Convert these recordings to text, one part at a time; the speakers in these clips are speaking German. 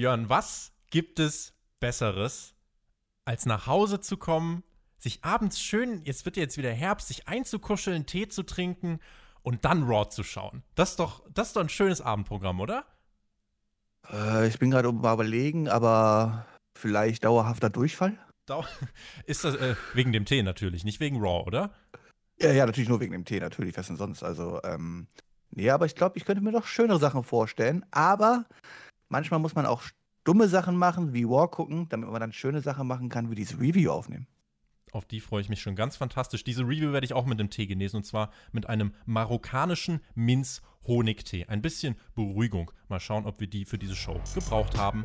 Björn, was gibt es Besseres, als nach Hause zu kommen, sich abends schön, jetzt wird jetzt wieder Herbst, sich einzukuscheln, Tee zu trinken und dann Raw zu schauen? Das ist doch, das ist doch ein schönes Abendprogramm, oder? Äh, ich bin gerade mal überlegen, aber vielleicht dauerhafter Durchfall? Dau ist das äh, wegen dem Tee natürlich, nicht wegen Raw, oder? Ja, ja, natürlich nur wegen dem Tee, natürlich, was denn sonst? Also, ähm, nee, aber ich glaube, ich könnte mir doch schönere Sachen vorstellen. Aber manchmal muss man auch dumme Sachen machen, wie War gucken, damit man dann schöne Sachen machen kann, wie diese Review aufnehmen. Auf die freue ich mich schon ganz fantastisch. Diese Review werde ich auch mit dem Tee genesen und zwar mit einem marokkanischen Minz-Honigtee. Ein bisschen Beruhigung. Mal schauen, ob wir die für diese Show gebraucht haben.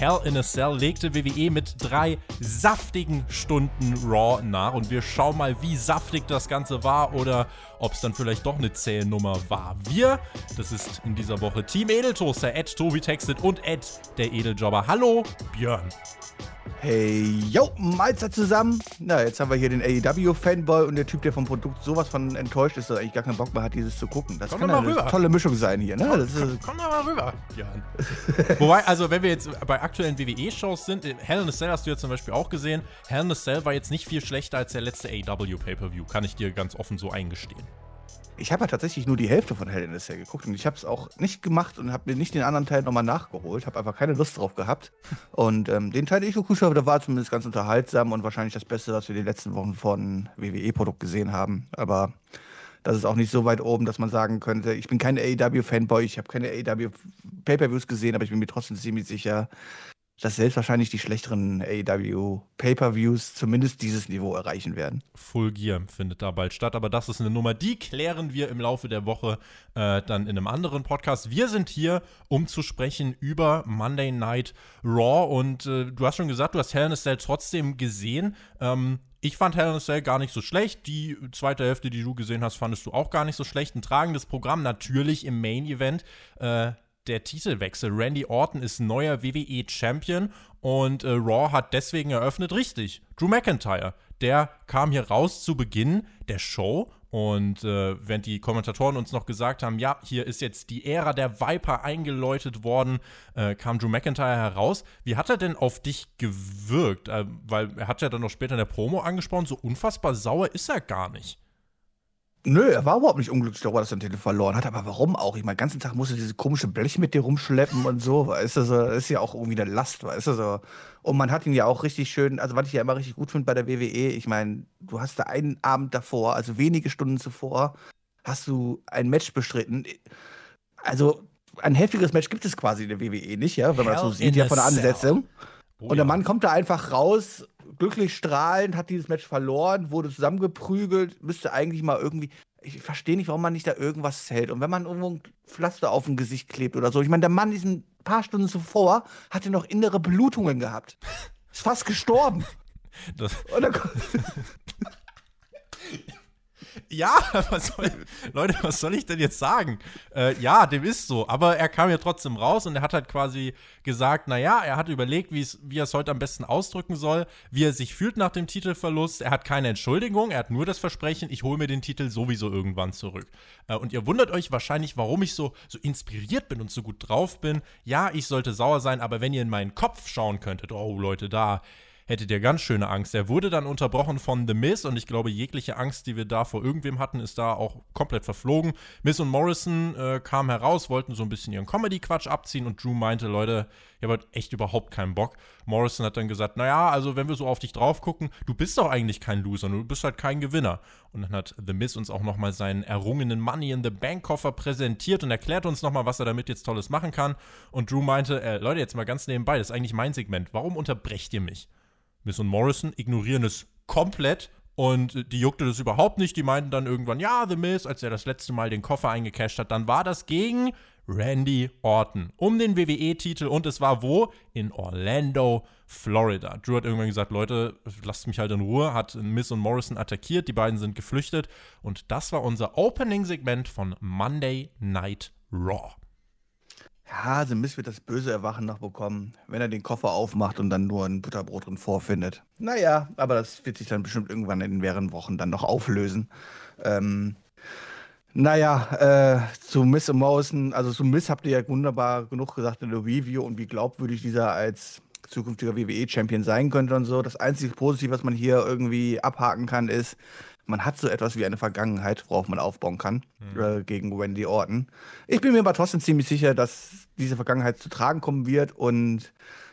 Hell in a Cell legte WWE mit drei saftigen Stunden Raw nach und wir schauen mal, wie saftig das Ganze war oder ob es dann vielleicht doch eine Zählnummer war. Wir, das ist in dieser Woche Team Edeltoaster, Ed Tobi Textet und Ed der Edeljobber. Hallo Björn. Hey, yo, Mahlzeit zusammen. Na, jetzt haben wir hier den AEW-Fanboy und der Typ, der vom Produkt sowas von enttäuscht ist, dass er eigentlich gar keinen Bock mehr hat, dieses zu gucken. Das Komm kann eine rüber. tolle Mischung sein hier, ne? Komm, Das komm, komm doch mal rüber, Björn. Wobei, also wenn wir jetzt bei aktuellen WWE-Shows sind, äh, Hell in a Cell hast du ja zum Beispiel auch gesehen. Hell in a Cell war jetzt nicht viel schlechter als der letzte AEW Pay-Per-View, kann ich dir ganz offen so eingestehen. Ich habe ja tatsächlich nur die Hälfte von Hell in a Cell geguckt und ich habe es auch nicht gemacht und habe mir nicht den anderen Teil nochmal nachgeholt. Habe einfach keine Lust drauf gehabt. Und ähm, den Teil, den ich geguckt habe, der war zumindest ganz unterhaltsam und wahrscheinlich das Beste, was wir die letzten Wochen von WWE-Produkt gesehen haben. Aber das ist auch nicht so weit oben, dass man sagen könnte, ich bin kein AEW-Fanboy, ich habe keine AEW-Pay-Per-Views gesehen, aber ich bin mir trotzdem ziemlich sicher, dass selbst wahrscheinlich die schlechteren AEW-Pay-Per-Views zumindest dieses Niveau erreichen werden. Full Gear findet da bald statt, aber das ist eine Nummer, die klären wir im Laufe der Woche äh, dann in einem anderen Podcast. Wir sind hier, um zu sprechen über Monday Night Raw und äh, du hast schon gesagt, du hast Hell in a Cell trotzdem gesehen. Ähm, ich fand Hell in a Cell gar nicht so schlecht. Die zweite Hälfte, die du gesehen hast, fandest du auch gar nicht so schlecht. Ein tragendes Programm natürlich im Main Event. Äh, der Titelwechsel. Randy Orton ist neuer WWE-Champion und äh, Raw hat deswegen eröffnet, richtig. Drew McIntyre, der kam hier raus zu Beginn der Show und äh, während die Kommentatoren uns noch gesagt haben, ja, hier ist jetzt die Ära der Viper eingeläutet worden, äh, kam Drew McIntyre heraus. Wie hat er denn auf dich gewirkt? Äh, weil er hat ja dann noch später in der Promo angesprochen, so unfassbar sauer ist er gar nicht. Nö, er war überhaupt nicht unglücklich darüber, dass er den Titel verloren hat. Aber warum auch? Ich meine, den ganzen Tag musste dieses komische Blech mit dir rumschleppen und so. Weißt du, so, das ist ja auch irgendwie eine Last, weißt du, so. Und man hat ihn ja auch richtig schön, also was ich ja immer richtig gut finde bei der WWE, ich meine, du hast da einen Abend davor, also wenige Stunden zuvor, hast du ein Match bestritten. Also, ein heftiges Match gibt es quasi in der WWE nicht, ja, wenn man das so Hell sieht, ja, von der. Ansetzung. Oh Und der ja. Mann kommt da einfach raus, glücklich strahlend, hat dieses Match verloren, wurde zusammengeprügelt, müsste eigentlich mal irgendwie. Ich verstehe nicht, warum man nicht da irgendwas hält. Und wenn man irgendwo ein Pflaster auf dem Gesicht klebt oder so. Ich meine, der Mann ist ein paar Stunden zuvor, hatte noch innere Blutungen gehabt. Ist fast gestorben. Das, Und dann kommt, Ja, was soll, Leute, was soll ich denn jetzt sagen? Äh, ja, dem ist so. Aber er kam ja trotzdem raus und er hat halt quasi gesagt, naja, er hat überlegt, wie er es heute am besten ausdrücken soll, wie er sich fühlt nach dem Titelverlust. Er hat keine Entschuldigung, er hat nur das Versprechen, ich hole mir den Titel sowieso irgendwann zurück. Äh, und ihr wundert euch wahrscheinlich, warum ich so, so inspiriert bin und so gut drauf bin. Ja, ich sollte sauer sein, aber wenn ihr in meinen Kopf schauen könntet, oh Leute, da hättet ihr ganz schöne Angst. Er wurde dann unterbrochen von The Miz und ich glaube, jegliche Angst, die wir da vor irgendwem hatten, ist da auch komplett verflogen. Miz und Morrison äh, kamen heraus, wollten so ein bisschen ihren Comedy-Quatsch abziehen und Drew meinte, Leute, ihr habt echt überhaupt keinen Bock. Morrison hat dann gesagt, naja, also wenn wir so auf dich drauf gucken, du bist doch eigentlich kein Loser, du bist halt kein Gewinner. Und dann hat The Miz uns auch nochmal seinen errungenen Money in the Bank Koffer präsentiert und erklärt uns nochmal, was er damit jetzt Tolles machen kann. Und Drew meinte, äh, Leute, jetzt mal ganz nebenbei, das ist eigentlich mein Segment, warum unterbrecht ihr mich? Miss und Morrison ignorieren es komplett und die juckte das überhaupt nicht. Die meinten dann irgendwann, ja, The Miz, als er das letzte Mal den Koffer eingecasht hat, dann war das gegen Randy Orton um den WWE-Titel und es war wo? In Orlando, Florida. Drew hat irgendwann gesagt, Leute, lasst mich halt in Ruhe, hat Miss und Morrison attackiert, die beiden sind geflüchtet und das war unser Opening-Segment von Monday Night Raw. Ja, The Miss wird das böse Erwachen noch bekommen, wenn er den Koffer aufmacht und dann nur ein Butterbrot drin vorfindet. Naja, aber das wird sich dann bestimmt irgendwann in mehreren Wochen dann noch auflösen. Ähm, naja, äh, zu Miss Morrison, also zu Miss habt ihr ja wunderbar genug gesagt in der Review und wie glaubwürdig dieser als zukünftiger WWE-Champion sein könnte und so. Das einzige Positive, was man hier irgendwie abhaken kann, ist, man hat so etwas wie eine Vergangenheit, worauf man aufbauen kann, mhm. äh, gegen Wendy Orton. Ich bin mir aber trotzdem ziemlich sicher, dass diese Vergangenheit zu tragen kommen wird und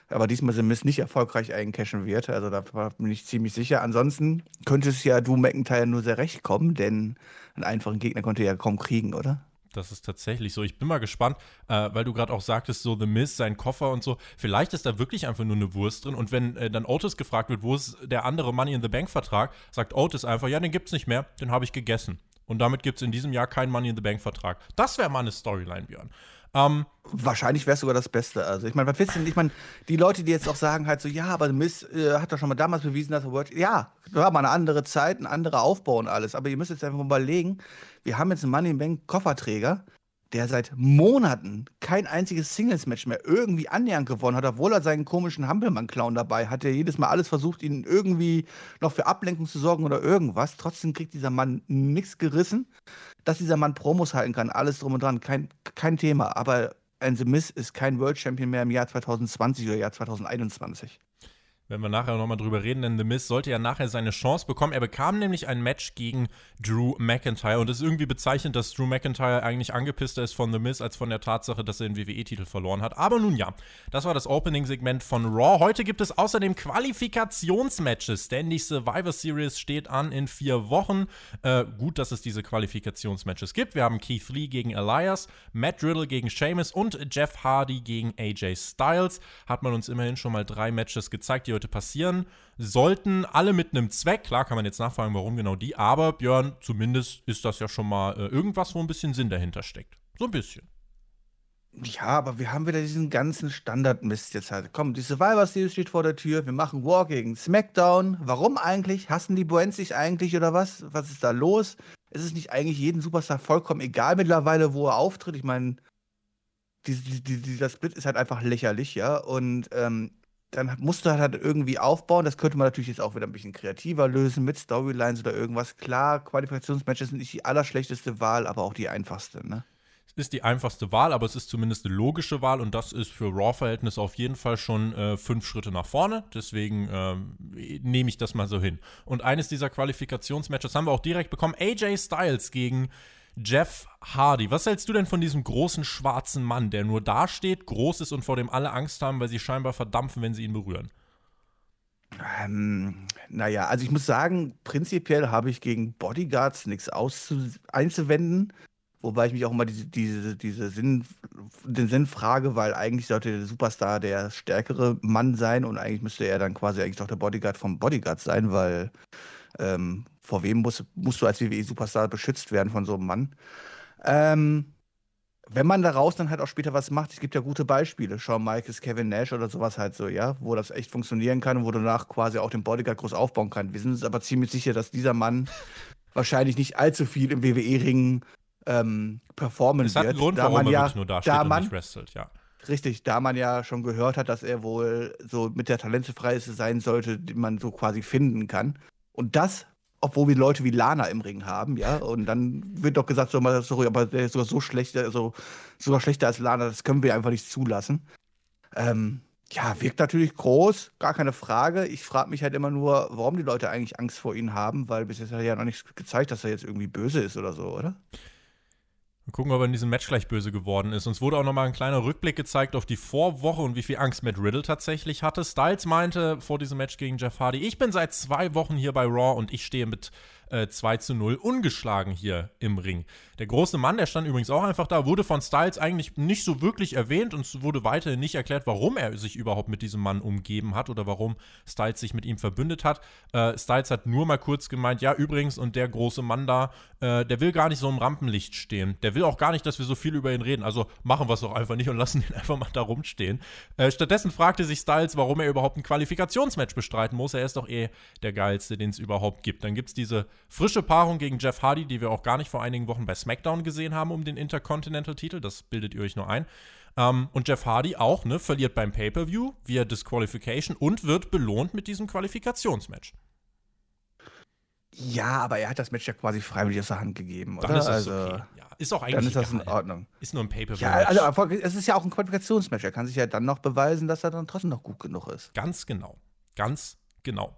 aber diesmal sind Miss nicht erfolgreich eincashen wird. Also da bin ich ziemlich sicher. Ansonsten könnte es ja du McIntyre nur sehr recht kommen, denn einen einfachen Gegner konnte er ja kaum kriegen, oder? Das ist tatsächlich so. Ich bin mal gespannt, äh, weil du gerade auch sagtest, so The Miz, sein Koffer und so. Vielleicht ist da wirklich einfach nur eine Wurst drin. Und wenn äh, dann Otis gefragt wird, wo ist der andere Money in the Bank Vertrag, sagt Otis einfach, ja, den gibt's nicht mehr, den habe ich gegessen. Und damit gibt es in diesem Jahr keinen Money in the Bank Vertrag. Das wäre mal eine Storyline, Björn. Ähm, Wahrscheinlich wäre es sogar das Beste. Also ich meine, was willst du denn? Ich meine, die Leute, die jetzt auch sagen halt so, ja, aber Miss äh, hat doch schon mal damals bewiesen, dass er World. Ja, war mal eine andere Zeit, ein anderer Aufbau und alles. Aber ihr müsst jetzt einfach mal überlegen, wir haben jetzt einen Money Bank Kofferträger, der seit Monaten kein einziges Singles-Match mehr irgendwie annähernd gewonnen hat, obwohl er seinen komischen Hampelmann-Clown dabei hat, der jedes Mal alles versucht, ihn irgendwie noch für Ablenkung zu sorgen oder irgendwas. Trotzdem kriegt dieser Mann nichts gerissen. Dass dieser Mann Promos halten kann, alles drum und dran, kein, kein Thema. Aber The Miz ist kein World Champion mehr im Jahr 2020 oder Jahr 2021 wenn wir nachher nochmal drüber reden, denn The Miz sollte ja nachher seine Chance bekommen. Er bekam nämlich ein Match gegen Drew McIntyre und es ist irgendwie bezeichnend, dass Drew McIntyre eigentlich angepisster ist von The Miz als von der Tatsache, dass er den WWE-Titel verloren hat. Aber nun ja, das war das Opening-Segment von Raw. Heute gibt es außerdem Qualifikationsmatches, denn die Survivor Series steht an in vier Wochen. Äh, gut, dass es diese Qualifikationsmatches gibt. Wir haben Keith Lee gegen Elias, Matt Riddle gegen Sheamus und Jeff Hardy gegen AJ Styles. Hat man uns immerhin schon mal drei Matches gezeigt, die heute passieren sollten. Alle mit einem Zweck. Klar kann man jetzt nachfragen, warum genau die. Aber Björn, zumindest ist das ja schon mal äh, irgendwas, wo ein bisschen Sinn dahinter steckt. So ein bisschen. Ja, aber wir haben wieder diesen ganzen Standardmist jetzt halt. Komm, die Survivor Series steht vor der Tür. Wir machen War gegen SmackDown. Warum eigentlich? Hassen die Brands sich eigentlich oder was? Was ist da los? Ist es nicht eigentlich jeden Superstar vollkommen egal mittlerweile, wo er auftritt? Ich meine, dieser Split ist halt einfach lächerlich, ja. Und ähm, dann musst du halt irgendwie aufbauen. Das könnte man natürlich jetzt auch wieder ein bisschen kreativer lösen mit Storylines oder irgendwas. Klar, Qualifikationsmatches sind nicht die allerschlechteste Wahl, aber auch die einfachste, ne? Es ist die einfachste Wahl, aber es ist zumindest eine logische Wahl und das ist für Raw-Verhältnisse auf jeden Fall schon äh, fünf Schritte nach vorne. Deswegen äh, nehme ich das mal so hin. Und eines dieser Qualifikationsmatches haben wir auch direkt bekommen: AJ Styles gegen Jeff Hardy. Was hältst du denn von diesem großen schwarzen Mann, der nur dasteht, groß ist und vor dem alle Angst haben, weil sie scheinbar verdampfen, wenn sie ihn berühren? Ähm, naja, also ich muss sagen, prinzipiell habe ich gegen Bodyguards nichts einzuwenden. Wobei ich mich auch immer diese, diese, diese Sinn, den Sinn frage, weil eigentlich sollte der Superstar der stärkere Mann sein und eigentlich müsste er dann quasi eigentlich doch der Bodyguard vom Bodyguard sein, weil ähm, vor wem musst, musst du als WWE-Superstar beschützt werden von so einem Mann? Ähm, wenn man daraus dann halt auch später was macht, es gibt ja gute Beispiele, Shawn Michaels, Kevin Nash oder sowas halt so, ja, wo das echt funktionieren kann und wo du danach quasi auch den Bodyguard groß aufbauen kannst. Wir sind uns aber ziemlich sicher, dass dieser Mann wahrscheinlich nicht allzu viel im WWE-Ring ähm, performen wird. Das hat einen Grund, warum man er ja, nur da steht und nicht wrestelt, ja. Richtig, da man ja schon gehört hat, dass er wohl so mit der talentefreieste sein sollte, die man so quasi finden kann. Und das obwohl wir Leute wie Lana im Ring haben, ja. Und dann wird doch gesagt, so, sorry, aber der ist sogar so schlecht, also sogar schlechter als Lana, das können wir einfach nicht zulassen. Ähm, ja, wirkt natürlich groß, gar keine Frage. Ich frage mich halt immer nur, warum die Leute eigentlich Angst vor ihnen haben, weil bis jetzt hat er ja noch nichts gezeigt, dass er jetzt irgendwie böse ist oder so, oder? Mal gucken, ob er in diesem Match gleich böse geworden ist. Uns wurde auch nochmal ein kleiner Rückblick gezeigt auf die Vorwoche und wie viel Angst Matt Riddle tatsächlich hatte. Styles meinte vor diesem Match gegen Jeff Hardy, ich bin seit zwei Wochen hier bei Raw und ich stehe mit äh, 2 zu 0 ungeschlagen hier im Ring. Der große Mann, der stand übrigens auch einfach da, wurde von Styles eigentlich nicht so wirklich erwähnt und es wurde weiterhin nicht erklärt, warum er sich überhaupt mit diesem Mann umgeben hat oder warum Styles sich mit ihm verbündet hat. Äh, Styles hat nur mal kurz gemeint, ja übrigens und der große Mann da, äh, der will gar nicht so im Rampenlicht stehen. Der will auch gar nicht, dass wir so viel über ihn reden. Also machen wir es doch einfach nicht und lassen ihn einfach mal da rumstehen. Äh, stattdessen fragte sich Styles, warum er überhaupt ein Qualifikationsmatch bestreiten muss. Er ist doch eh der geilste, den es überhaupt gibt. Dann gibt es diese frische Paarung gegen Jeff Hardy, die wir auch gar nicht vor einigen Wochen bei SmackDown gesehen haben um den Intercontinental-Titel. Das bildet ihr euch nur ein. Ähm, und Jeff Hardy auch, ne, verliert beim Pay-Per-View via Disqualification und wird belohnt mit diesem Qualifikationsmatch. Ja, aber er hat das Match ja quasi freiwillig aus der Hand gegeben, oder? Dann ist das also, okay. Ja, ist auch eigentlich Dann ist das in. Ordnung. Ist nur ein Pay-Per-View. Ja, also es ist ja auch ein Qualifikationsmatch. Er kann sich ja dann noch beweisen, dass er dann trotzdem noch gut genug ist. Ganz genau. Ganz genau.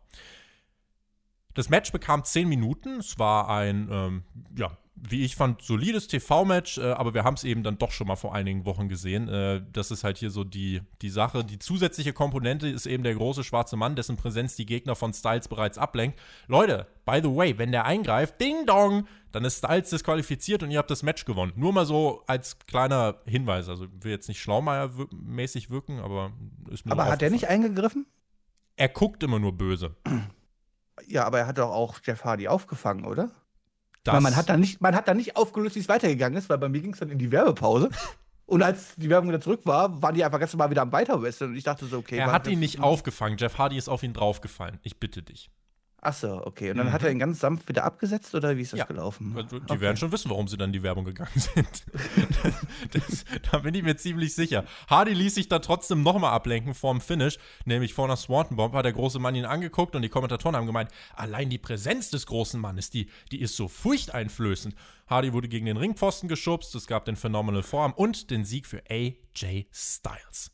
Das Match bekam 10 Minuten. Es war ein, ähm, ja, wie ich fand, solides TV-Match, äh, aber wir haben es eben dann doch schon mal vor einigen Wochen gesehen. Äh, das ist halt hier so die, die Sache. Die zusätzliche Komponente ist eben der große schwarze Mann, dessen Präsenz die Gegner von Styles bereits ablenkt. Leute, by the way, wenn der eingreift, ding dong, dann ist Styles disqualifiziert und ihr habt das Match gewonnen. Nur mal so als kleiner Hinweis. Also will jetzt nicht Schlaumeier-mäßig wirken, aber ist mir Aber hat er nicht eingegriffen? Er guckt immer nur böse. Ja, aber er hat doch auch Jeff Hardy aufgefangen, oder? Das, man hat dann nicht, man hat dann nicht aufgelöst, wie es weitergegangen ist, weil bei mir ging es dann in die Werbepause. Und als die Werbung wieder zurück war, waren die einfach ganz normal wieder am Weiterwestern. Und ich dachte so, okay. er hat ihn nicht aufgefangen. Jeff Hardy ist auf ihn draufgefallen. Ich bitte dich. Ach so, okay. Und dann Mhm. hat er ihn ganz sanft wieder abgesetzt oder wie ist das Ja. gelaufen? Die Okay. werden schon wissen, warum sie dann in die Werbung gegangen sind. das, da bin ich mir ziemlich sicher. Hardy ließ sich da trotzdem nochmal ablenken vorm Finish, nämlich vor einer Swanton Bomb hat der große Mann ihn angeguckt und die Kommentatoren haben gemeint, allein die Präsenz des großen Mannes, die, die ist so furchteinflößend. Hardy wurde gegen den Ringpfosten geschubst, es gab den Phenomenal Form und den Sieg für AJ Styles.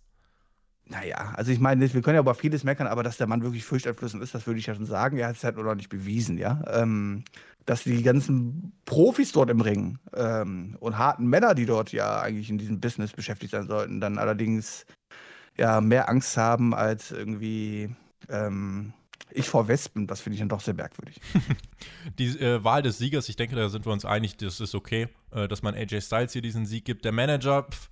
Naja, also ich meine, wir können ja über vieles meckern, aber dass der Mann wirklich furchteinflößend ist, das würde ich ja schon sagen. Er hat es halt nur noch nicht bewiesen, ja. Ähm, dass die ganzen Profis dort im Ring ähm, und harten Männer, die dort ja eigentlich in diesem Business beschäftigt sein sollten, dann allerdings ja mehr Angst haben als irgendwie ähm, ich vor Wespen, das finde ich dann doch sehr merkwürdig. Die äh, Wahl des Siegers, ich denke, da sind wir uns einig, das ist okay, äh, dass man AJ Styles hier diesen Sieg gibt. Der Manager, pff,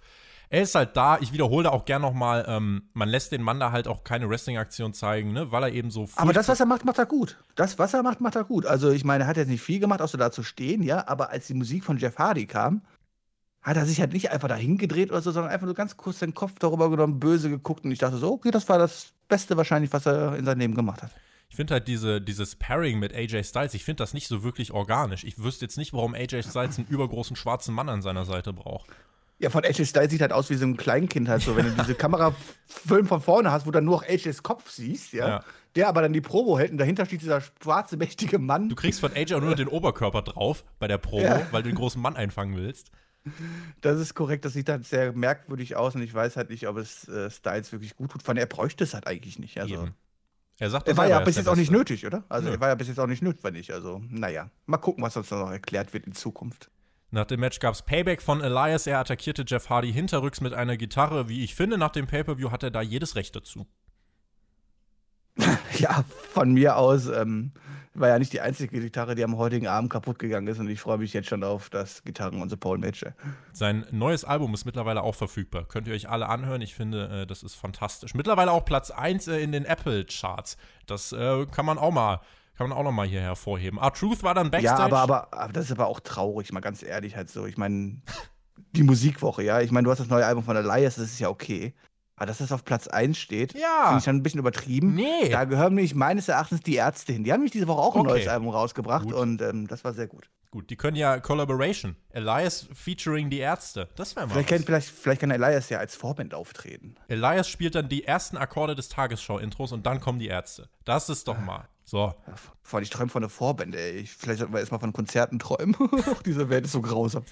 er ist halt da. Ich wiederhole da auch gern nochmal, ähm, man lässt den Mann da halt auch keine Wrestling-Aktion zeigen, ne, weil er eben so. Aber das, was er macht, macht er gut. Das, was er macht, macht er gut. Also ich meine, er hat jetzt nicht viel gemacht, außer da zu stehen, ja. Aber als die Musik von Jeff Hardy kam, hat er sich halt nicht einfach dahin gedreht oder so, sondern einfach nur ganz kurz den Kopf darüber genommen, böse geguckt und ich dachte so, okay, das war das Beste wahrscheinlich, was er in seinem Leben gemacht hat. Ich finde halt diese, dieses Pairing mit AJ Styles, ich finde das nicht so wirklich organisch. Ich wüsste jetzt nicht, warum AJ Styles einen übergroßen schwarzen Mann an seiner Seite braucht. Ja, von AJ Styles sieht halt aus wie so ein Kleinkind halt so, wenn du diese Kamerafilm von vorne hast, wo du dann nur noch AJs Kopf siehst, ja, Ja. der aber dann die Promo hält und dahinter steht dieser schwarze, mächtige Mann. Du kriegst von AJ auch nur den Oberkörper drauf bei der Promo, Ja. weil du den großen Mann einfangen willst. Das ist korrekt, das sieht halt sehr merkwürdig aus und ich weiß halt nicht, ob es äh, Styles wirklich gut tut. Von er bräuchte es halt eigentlich nicht. Also. Eben. Er sagt Er doch war ja er bis jetzt auch nicht nötig, oder? Also Nö. er war ja bis jetzt auch nicht notwendig. Also, naja. Mal gucken, was uns da noch erklärt wird in Zukunft. Nach dem Match gab es Payback von Elias. Er attackierte Jeff Hardy hinterrücks mit einer Gitarre. Wie ich finde, nach dem Pay-Per-View hat er da jedes Recht dazu. Ja, von mir aus ähm, war ja nicht die einzige Gitarre, die am heutigen Abend kaputt gegangen ist und ich freue mich jetzt schon auf das Gitarren- und Pole-Match. Sein neues Album ist mittlerweile auch verfügbar. Könnt ihr euch alle anhören. Ich finde, äh, das ist fantastisch. Mittlerweile auch Platz 1 äh, in den Apple-Charts. Das äh, kann man auch mal, kann man auch noch mal hier hervorheben. R-Truth war dann Backstage. Ja, aber, aber, aber das ist aber auch traurig, mal ganz ehrlich halt so. Ich meine, die Musikwoche, ja. Ich meine, du hast das neue Album von Elias, das ist ja okay. Aber dass das auf Platz 1 steht, Ja. finde ich dann ein bisschen übertrieben. Nee. Da gehören nämlich meines Erachtens die Ärzte hin. Die haben nämlich diese Woche auch ein Okay. neues Album rausgebracht Gut. und ähm, das war sehr gut. Gut, die können ja Collaboration. Elias featuring die Ärzte. Das wäre mal Vielleicht kann, was. vielleicht, vielleicht kann Elias ja als Vorband auftreten. Elias spielt dann die ersten Akkorde des Tagesschau-Intros und dann kommen die Ärzte. Das ist doch mal. So. Ja, Vor allem, ich träume von einer Vorband, ey. Ich, vielleicht sollten wir erstmal von Konzerten träumen. Diese Welt ist so grausam.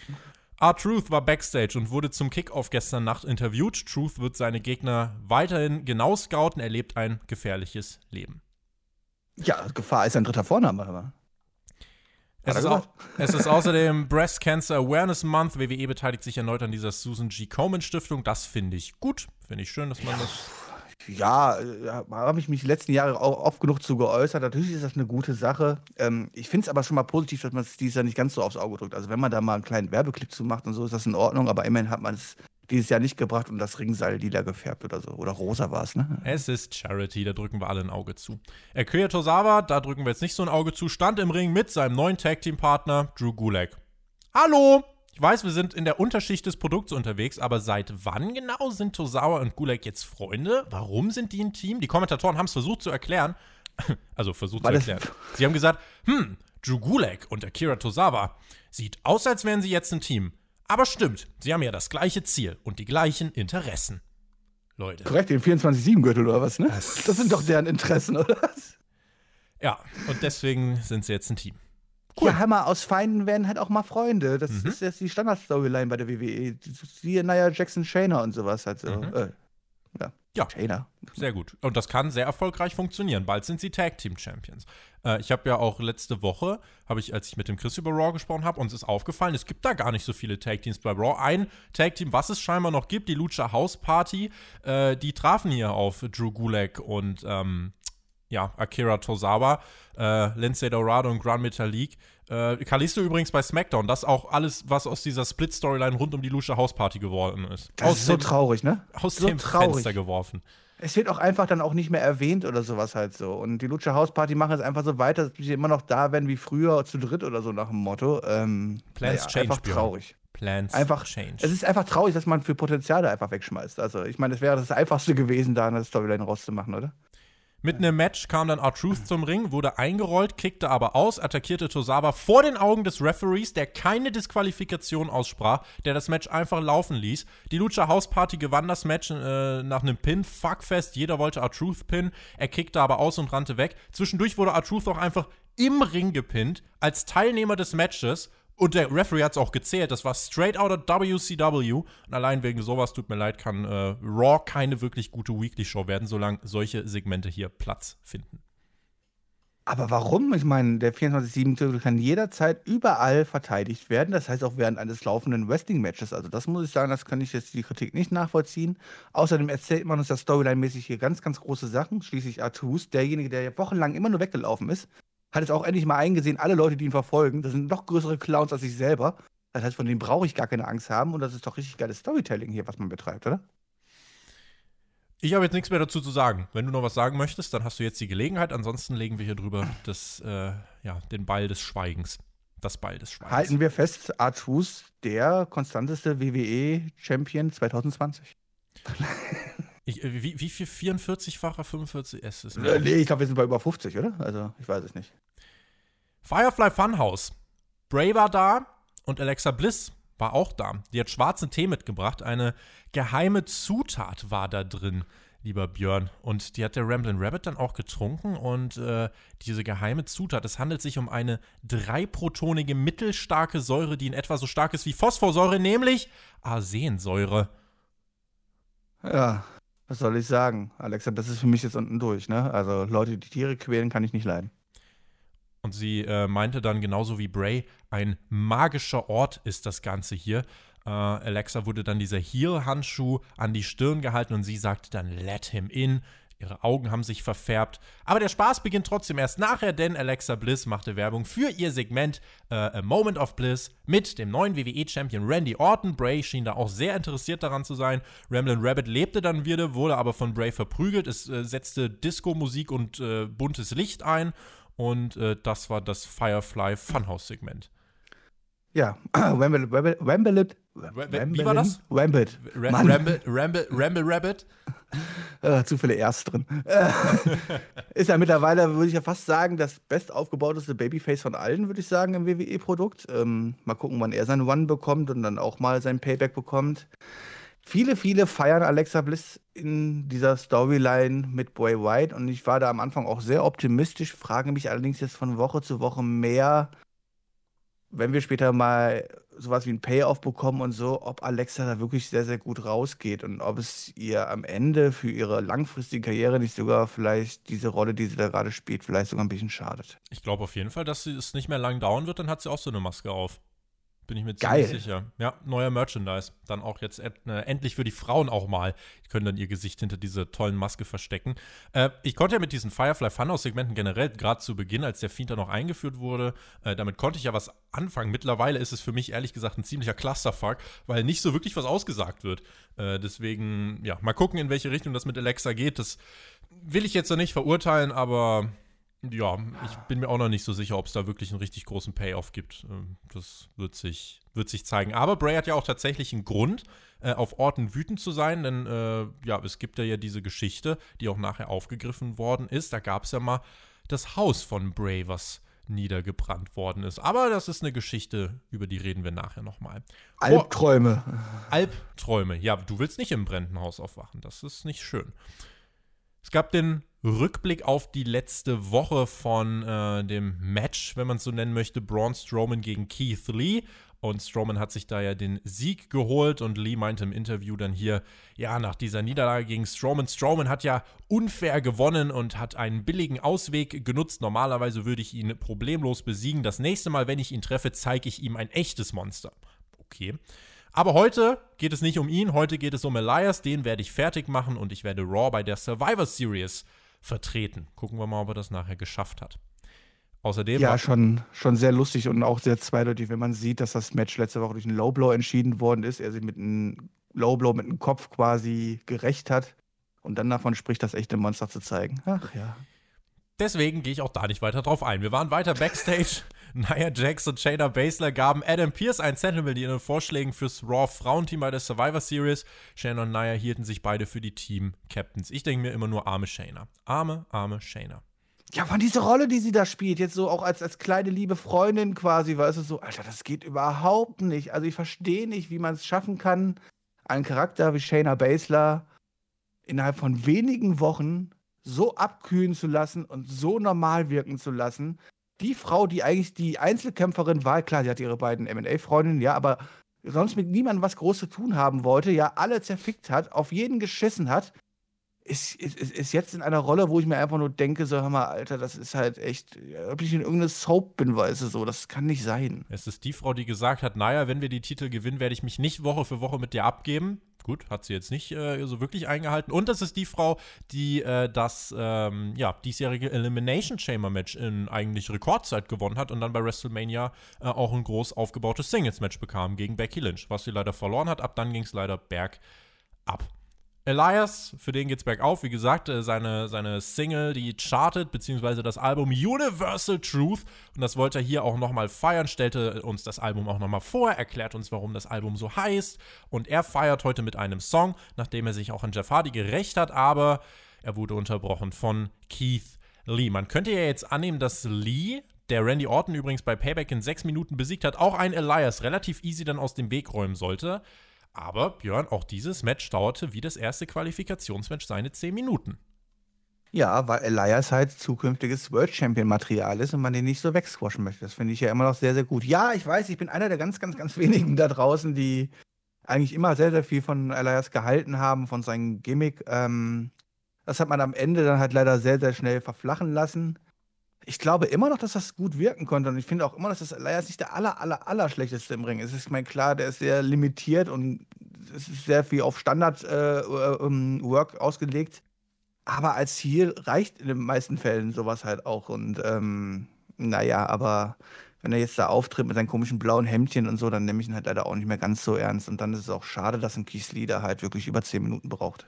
R-Truth war Backstage und wurde zum Kickoff gestern Nacht interviewt. Truth wird seine Gegner weiterhin genau scouten. Er lebt ein gefährliches Leben. Ja, Gefahr ist ein dritter Vorname, aber. Es ist, au es ist außerdem Breast Cancer Awareness Month. WWE beteiligt sich erneut an dieser Susan G. Komen Stiftung. Das finde ich gut. Finde ich schön, dass man das. Ja, äh, habe ich mich die letzten Jahre auch oft genug zu geäußert. Natürlich ist das eine gute Sache. Ähm, ich finde es aber schon mal positiv, dass man es dieses Jahr nicht ganz so aufs Auge drückt. Also wenn man da mal einen kleinen Werbeclip zu macht und so, ist das in Ordnung. Aber immerhin hat man es dieses Jahr nicht gebracht und das Ringseil lila gefärbt oder so. Oder rosa war es, ne? Es ist Charity, da drücken wir alle ein Auge zu. Akira Tosawa, da drücken wir jetzt nicht so ein Auge zu, stand im Ring mit seinem neuen Tag-Team-Partner Drew Gulak. Hallo! Ich weiß, wir sind in der Unterschicht des Produkts unterwegs, aber seit wann genau sind Tosawa und Gulak jetzt Freunde? Warum sind die ein Team? Die Kommentatoren haben es versucht zu erklären. Also versucht War zu erklären. Sie haben gesagt, hm, Drew Gulak und Akira Tosawa sieht aus, als wären sie jetzt ein Team. Aber stimmt, sie haben ja das gleiche Ziel und die gleichen Interessen. Leute. Korrekt, den 24-7-Gürtel oder was, ne? Das sind doch deren Interessen, oder was? Ja, und deswegen sind sie jetzt ein Team. Ja, Hammer, aus Feinden werden halt auch mal Freunde. Das Mhm. ist jetzt die Standard-Storyline bei der WWE. Siehe Nia Jackson Shayna und sowas halt so. Mhm. Äh, ja. Ja. Shayna. Sehr gut. Und das kann sehr erfolgreich funktionieren. Bald sind sie Tag Team Champions. Äh, ich habe ja auch letzte Woche, habe ich, als ich mit dem Chris über Raw gesprochen habe, uns ist aufgefallen, es gibt da gar nicht so viele Tag Teams bei Raw. Ein Tag Team, was es scheinbar noch gibt, die Lucha House Party, äh, die trafen hier auf Drew Gulak und ähm, ja, Akira Tozawa, äh, Lindsay Dorado und Grand Metalik. Äh, Kalisto übrigens bei SmackDown. Das auch alles, was aus dieser Split-Storyline rund um die Lucha House Party geworden ist. Das aus ist so dem, traurig, ne? aus so dem traurig. Fenster geworfen. Es wird auch einfach dann auch nicht mehr erwähnt oder sowas halt so. Und die Lucha House Party machen es einfach so weiter, dass sie immer noch da werden wie früher zu dritt oder so nach dem Motto. Ähm, Plans change, einfach traurig. Plans Einfach, change. es ist einfach traurig, dass man für Potenziale einfach wegschmeißt. Also, ich meine, es wäre das Einfachste gewesen, da eine Storyline rauszumachen, oder? Mitten im Match kam dann R-Truth zum Ring, wurde eingerollt, kickte aber aus, attackierte Tosawa vor den Augen des Referees, der keine Disqualifikation aussprach, der das Match einfach laufen ließ. Die Lucha House Party gewann das Match äh, nach einem Pin, fuckfest, jeder wollte R-Truth pinnen, er kickte aber aus und rannte weg. Zwischendurch wurde R-Truth auch einfach im Ring gepinnt, als Teilnehmer des Matches und der Referee hat es auch gezählt. Das war straight out of WCW. Und allein wegen sowas, tut mir leid, kann äh, Raw keine wirklich gute Weekly-Show werden, solange solche Segmente hier Platz finden. Aber warum? Ich meine, der 24-7-Titel kann jederzeit überall verteidigt werden. Das heißt auch während eines laufenden Wrestling-Matches. Also, das muss ich sagen, das kann ich jetzt die Kritik nicht nachvollziehen. Außerdem erzählt man uns das Storyline-mäßig hier ganz, ganz große Sachen. Schließlich Artus, derjenige, der wochenlang immer nur weggelaufen ist, hat es auch endlich mal eingesehen, alle Leute, die ihn verfolgen, das sind noch größere Clowns als ich selber. Das heißt, von denen brauche ich gar keine Angst haben. Und das ist doch richtig geiles Storytelling hier, was man betreibt, oder? Ich habe jetzt nichts mehr dazu zu sagen. Wenn du noch was sagen möchtest, dann hast du jetzt die Gelegenheit. Ansonsten legen wir hier drüber das, äh, ja, den Ball des Schweigens. Das Ball des Schweigens. Halten wir fest, Artus, der konstanteste WWE-Champion 2020. Ich, äh, wie, wie viel? 44-facher, 45? Es ist Äh, nee, ich glaube, wir sind bei über 50, oder? Also, ich weiß es nicht. Firefly Funhouse. Bray war da und Alexa Bliss war auch da. Die hat schwarzen Tee mitgebracht. Eine geheime Zutat war da drin, lieber Björn. Und die hat der Ramblin' Rabbit dann auch getrunken. Und äh, diese geheime Zutat, es handelt sich um eine dreiprotonige mittelstarke Säure, die in etwa so stark ist wie Phosphorsäure, nämlich Arsensäure. Ja, was soll ich sagen? Alexa, das ist für mich jetzt unten durch, ne? Also, Leute, die Tiere quälen, kann ich nicht leiden. Und sie äh, meinte dann genauso wie Bray, ein magischer Ort ist das Ganze hier. Äh, Alexa wurde dann dieser Heel-Handschuh an die Stirn gehalten und sie sagte dann, let him in. Ihre Augen haben sich verfärbt. Aber der Spaß beginnt trotzdem erst nachher, denn Alexa Bliss machte Werbung für ihr Segment äh, A Moment of Bliss mit dem neuen WWE-Champion Randy Orton. Bray schien da auch sehr interessiert daran zu sein. Ramblin' Rabbit lebte dann wieder, wurde aber von Bray verprügelt. Es äh, setzte Disco-Musik und äh, buntes Licht ein. Und äh, das war das Firefly Funhouse-Segment. Ja, Wembley, Wembley, Wembley, wie war das? Wembley. Ra Mann. Ramble, Ramble, Ramble Rabbit. Äh, zu viele Erst drin. Ist ja mittlerweile, würde ich ja fast sagen, das bestaufgebauteste Babyface von allen, würde ich sagen, im WWE-Produkt. Ähm, mal gucken, wann er seinen One bekommt und dann auch mal sein Payback bekommt. Viele, viele feiern Alexa Bliss in dieser Storyline mit Boy White und ich war da am Anfang auch sehr optimistisch, frage mich allerdings jetzt von Woche zu Woche mehr, wenn wir später mal sowas wie ein Payoff bekommen und so, ob Alexa da wirklich sehr, sehr gut rausgeht und ob es ihr am Ende für ihre langfristige Karriere nicht sogar vielleicht diese Rolle, die sie da gerade spielt, vielleicht sogar ein bisschen schadet. Ich glaube auf jeden Fall, dass sie es nicht mehr lang dauern wird, dann hat sie auch so eine Maske auf. Bin ich mir Geil. ziemlich sicher. Ja, neuer Merchandise. Dann auch jetzt äh, endlich für die Frauen auch mal. Die können dann ihr Gesicht hinter dieser tollen Maske verstecken. Äh, ich konnte ja mit diesen Firefly Funhouse-Segmenten generell, gerade zu Beginn, als der Fiend da noch eingeführt wurde, äh, damit konnte ich ja was anfangen. Mittlerweile ist es für mich ehrlich gesagt ein ziemlicher Clusterfuck, weil nicht so wirklich was ausgesagt wird. Äh, deswegen, ja, mal gucken, in welche Richtung das mit Alexa geht. Das will ich jetzt noch nicht verurteilen, aber ja, ich bin mir auch noch nicht so sicher, ob es da wirklich einen richtig großen Payoff gibt. Ähm, Das wird sich, wird sich zeigen. Aber Bray hat ja auch tatsächlich einen Grund, äh, auf Orten wütend zu sein, denn äh, ja, es gibt ja, ja diese Geschichte, die auch nachher aufgegriffen worden ist. Da gab es ja mal das Haus von Bray, was niedergebrannt worden ist. Aber das ist eine Geschichte, über die reden wir nachher nochmal. Albträume. Albträume. Ja, du willst nicht im brennenden Haus aufwachen. Das ist nicht schön. Es gab den Rückblick auf die letzte Woche von äh, dem Match, wenn man es so nennen möchte, Braun Strowman gegen Keith Lee. Und Strowman hat sich da ja den Sieg geholt und Lee meinte im Interview dann hier, ja, nach dieser Niederlage gegen Strowman, Strowman hat ja unfair gewonnen und hat einen billigen Ausweg genutzt. Normalerweise würde ich ihn problemlos besiegen. Das nächste Mal, wenn ich ihn treffe, zeige ich ihm ein echtes Monster. Okay. Aber heute geht es nicht um ihn, heute geht es um Elias, den werde ich fertig machen und ich werde Raw bei der Survivor Series vertreten. Gucken wir mal, ob er das nachher geschafft hat. Außerdem Ja, schon, schon sehr lustig und auch sehr zweideutig, wenn man sieht, dass das Match letzte Woche durch einen Low Blow entschieden worden ist. Er sich mit einem Low Blow mit dem Kopf quasi gerecht hat und dann davon spricht, das echte Monster zu zeigen. Ach ja. Deswegen gehe ich auch da nicht weiter drauf ein. Wir waren weiter backstage. Nia Jax und Shayna Baszler gaben Adam Pierce ein Zettel mit ihren Vorschlägen fürs Raw Frauenteam bei der Survivor Series. Shayna und Nia hielten sich beide für die Team-Captains. Ich denke mir immer nur arme Shayna. Arme, arme Shayna. Ja, von diese Rolle, die sie da spielt, jetzt so auch als, als kleine liebe Freundin quasi, weißt du, so, Alter, das geht überhaupt nicht. Also ich verstehe nicht, wie man es schaffen kann, einen Charakter wie Shayna Baszler innerhalb von wenigen Wochen so abkühlen zu lassen und so normal wirken zu lassen. Die Frau, die eigentlich die Einzelkämpferin war, klar, sie hat ihre beiden M&A-Freundinnen, ja, aber sonst mit niemandem was groß zu tun haben wollte, ja, alle zerfickt hat, auf jeden geschissen hat, ist, ist, ist jetzt in einer Rolle, wo ich mir einfach nur denke, so, hör mal, Alter, das ist halt echt, ob ich in irgendeine Soap bin, weißt du, so, das kann nicht sein. Es ist die Frau, die gesagt hat, naja, wenn wir die Titel gewinnen, werde ich mich nicht Woche für Woche mit dir abgeben. Gut, hat sie jetzt nicht äh, so wirklich eingehalten. Und das ist die Frau, die äh, das ähm, ja, diesjährige Elimination Chamber Match in eigentlich Rekordzeit gewonnen hat und dann bei WrestleMania äh, auch ein groß aufgebautes Singles-Match bekam gegen Becky Lynch, was sie leider verloren hat. Ab dann ging es leider bergab. Elias, für den geht's bergauf. Wie gesagt, äh, seine, seine Single, die chartet, beziehungsweise das Album Universal Truth. Und das wollte er hier auch nochmal feiern, stellte uns das Album auch nochmal vor, erklärt uns, warum das Album so heißt. Und er feiert heute mit einem Song, nachdem er sich auch an Jeff Hardy gerecht hat, aber er wurde unterbrochen von Keith Lee. Man könnte ja jetzt annehmen, dass Lee der Randy Orton übrigens bei Payback in sechs Minuten besiegt hat, auch ein Elias relativ easy dann aus dem Weg räumen sollte. Aber Björn, auch dieses Match dauerte wie das erste Qualifikationsmatch seine 10 Minuten. Ja, weil Elias halt zukünftiges World Champion Material ist und man den nicht so wegsquashen möchte. Das finde ich ja immer noch sehr, sehr gut. Ja, ich weiß, ich bin einer der ganz, ganz, ganz wenigen da draußen, die eigentlich immer sehr, sehr viel von Elias gehalten haben, von seinem Gimmick. Ähm, das hat man am Ende dann halt leider sehr, sehr schnell verflachen lassen. Ich glaube immer noch, dass das gut wirken konnte und ich finde auch immer, dass das Elias nicht der aller, aller, aller schlechteste im Ring ist. Ist mir klar, der ist sehr limitiert und es ist sehr viel auf Standard-Work ausgelegt. Aber als Ziel reicht in den meisten Fällen sowas halt auch. Und ähm, naja, aber wenn er jetzt da auftritt mit seinen komischen blauen Hemdchen und so, dann nehme ich ihn halt leider auch nicht mehr ganz so ernst. Und dann ist es auch schade, dass ein Keith Lee da halt wirklich über 10 Minuten braucht.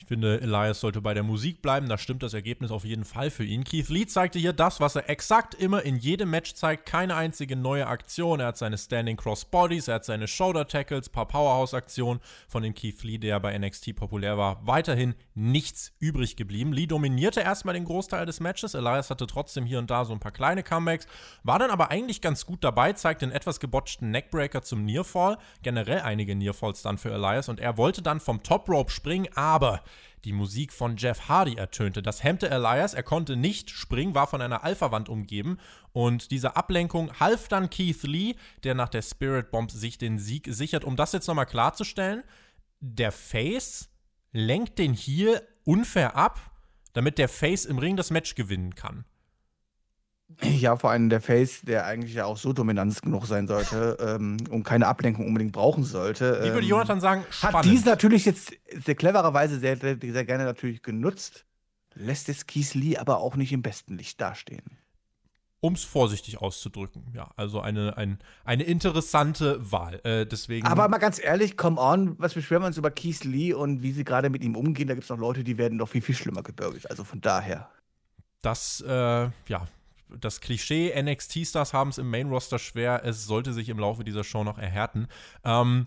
Ich finde, Elias sollte bei der Musik bleiben. Da stimmt das Ergebnis auf jeden Fall für ihn. Keith Lee zeigte hier das, was er exakt immer in jedem Match zeigt. Keine einzige neue Aktion. Er hat seine Standing Cross Bodies, er hat seine Shoulder Tackles, paar Powerhouse-Aktionen von dem Keith Lee, der bei NXT populär war. Weiterhin nichts übrig geblieben. Lee dominierte erstmal den Großteil des Matches. Elias hatte trotzdem hier und da so ein paar kleine Comebacks, war dann aber eigentlich ganz gut dabei, zeigte einen etwas gebotchten Neckbreaker zum Nearfall. Generell einige Nearfalls dann für Elias und er wollte dann vom Top Rope springen, aber die Musik von Jeff Hardy ertönte. Das hemmte Elias, er konnte nicht springen, war von einer Alpha-Wand umgeben und diese Ablenkung half dann Keith Lee, der nach der Spirit Bomb sich den Sieg sichert. Um das jetzt nochmal klarzustellen, der Face lenkt den hier unfair ab, damit der Face im Ring das Match gewinnen kann. Ja, vor allem der Face, der eigentlich ja auch so dominant genug sein sollte ähm, und keine Ablenkung unbedingt brauchen sollte. Wie würde ähm, Jonathan sagen, spannend. Hat dies natürlich jetzt sehr clevererweise sehr, sehr, sehr gerne natürlich genutzt, lässt es Keith Lee aber auch nicht im besten Licht dastehen. Um es vorsichtig auszudrücken, ja. Also eine, ein, eine interessante Wahl. Äh, deswegen. Aber mal ganz ehrlich, come on, was beschweren wir uns über Keith Lee und wie sie gerade mit ihm umgehen? Da gibt es noch Leute, die werden noch viel, viel schlimmer gebürgert. Also von daher. Das, äh, ja, das Klischee, NXT-Stars haben es im Main-Roster schwer. Es sollte sich im Laufe dieser Show noch erhärten. Ähm,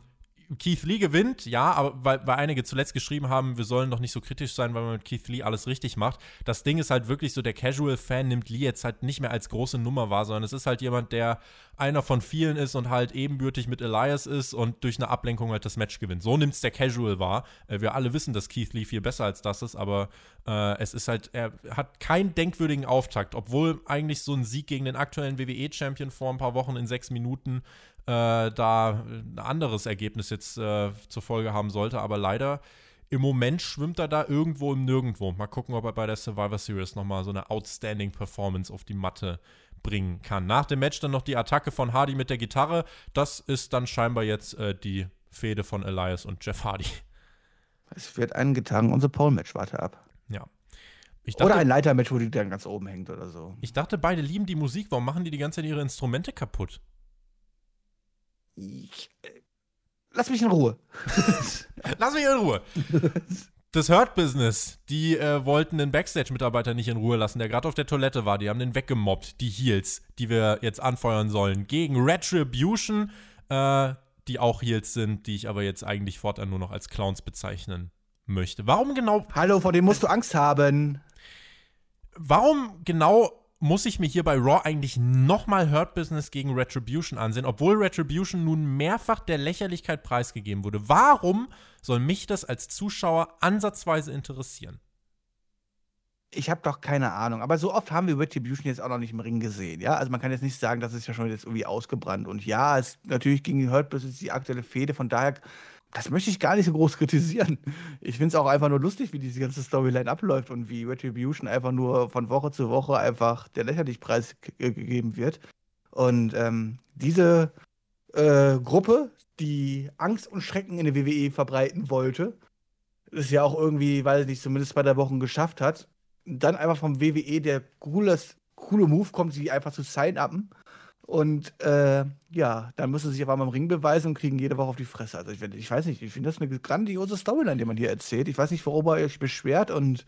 Keith Lee gewinnt, ja, aber weil, weil einige zuletzt geschrieben haben, wir sollen doch nicht so kritisch sein, weil man mit Keith Lee alles richtig macht. Das Ding ist halt wirklich so, der Casual-Fan nimmt Lee jetzt halt nicht mehr als große Nummer wahr, sondern es ist halt jemand, der einer von vielen ist und halt ebenbürtig mit Elias ist und durch eine Ablenkung halt das Match gewinnt. So nimmt es der Casual wahr. Äh, wir alle wissen, dass Keith Lee viel besser als das ist, aber äh, es ist halt, er hat keinen denkwürdigen Auftakt, obwohl eigentlich so ein Sieg gegen den aktuellen WWE-Champion vor ein paar Wochen in sechs Minuten äh, da ein anderes Ergebnis jetzt äh, zur Folge haben sollte. Aber leider im Moment schwimmt er da irgendwo im Nirgendwo. Mal gucken, ob er bei der Survivor Series nochmal so eine outstanding Performance auf die Matte bringen kann. Nach dem Match dann noch die Attacke von Hardy mit der Gitarre. Das ist dann scheinbar jetzt äh, die Fehde von Elias und Jeff Hardy. Es wird eingetragen, unser Pole-Match, warte ab. Ja. Dachte, oder ein Leitermatch, wo die dann ganz oben hängt oder so. Ich dachte, beide lieben die Musik. Warum machen die die ganze Zeit ihre Instrumente kaputt? Ich, äh, lass mich in Ruhe. lass mich in Ruhe. Das Hurt Business, die äh, wollten den Backstage-Mitarbeiter nicht in Ruhe lassen, der gerade auf der Toilette war. Die haben den weggemobbt, die Heels, die wir jetzt anfeuern sollen, gegen Retribution, äh, die auch Heels sind, die ich aber jetzt eigentlich fortan nur noch als Clowns bezeichnen möchte. Warum genau. Hallo, vor dem musst du Angst haben. Warum genau muss ich mir hier bei Raw eigentlich nochmal Hurt Business gegen Retribution ansehen, obwohl Retribution nun mehrfach der Lächerlichkeit preisgegeben wurde. Warum soll mich das als Zuschauer ansatzweise interessieren? Ich habe doch keine Ahnung, aber so oft haben wir Retribution jetzt auch noch nicht im Ring gesehen, ja? Also man kann jetzt nicht sagen, das ist ja schon jetzt irgendwie ausgebrannt. Und ja, es natürlich gegen Hurt Business die aktuelle Fehde, von daher das möchte ich gar nicht so groß kritisieren. Ich finde es auch einfach nur lustig, wie diese ganze Storyline abläuft und wie Retribution einfach nur von Woche zu Woche einfach der Lächerlichpreis gegeben wird. Und ähm, diese äh, Gruppe, die Angst und Schrecken in der WWE verbreiten wollte, das ja auch irgendwie, weil nicht, zumindest bei der Woche geschafft hat, dann einfach vom WWE der cooles, coole Move kommt, sie einfach zu sign-upen und äh, ja, dann müssen sie sich auf einmal im Ring beweisen und kriegen jede Woche auf die Fresse. Also ich, ich weiß nicht, ich finde das eine grandiose Storyline, die man hier erzählt. Ich weiß nicht, worüber ihr euch beschwert und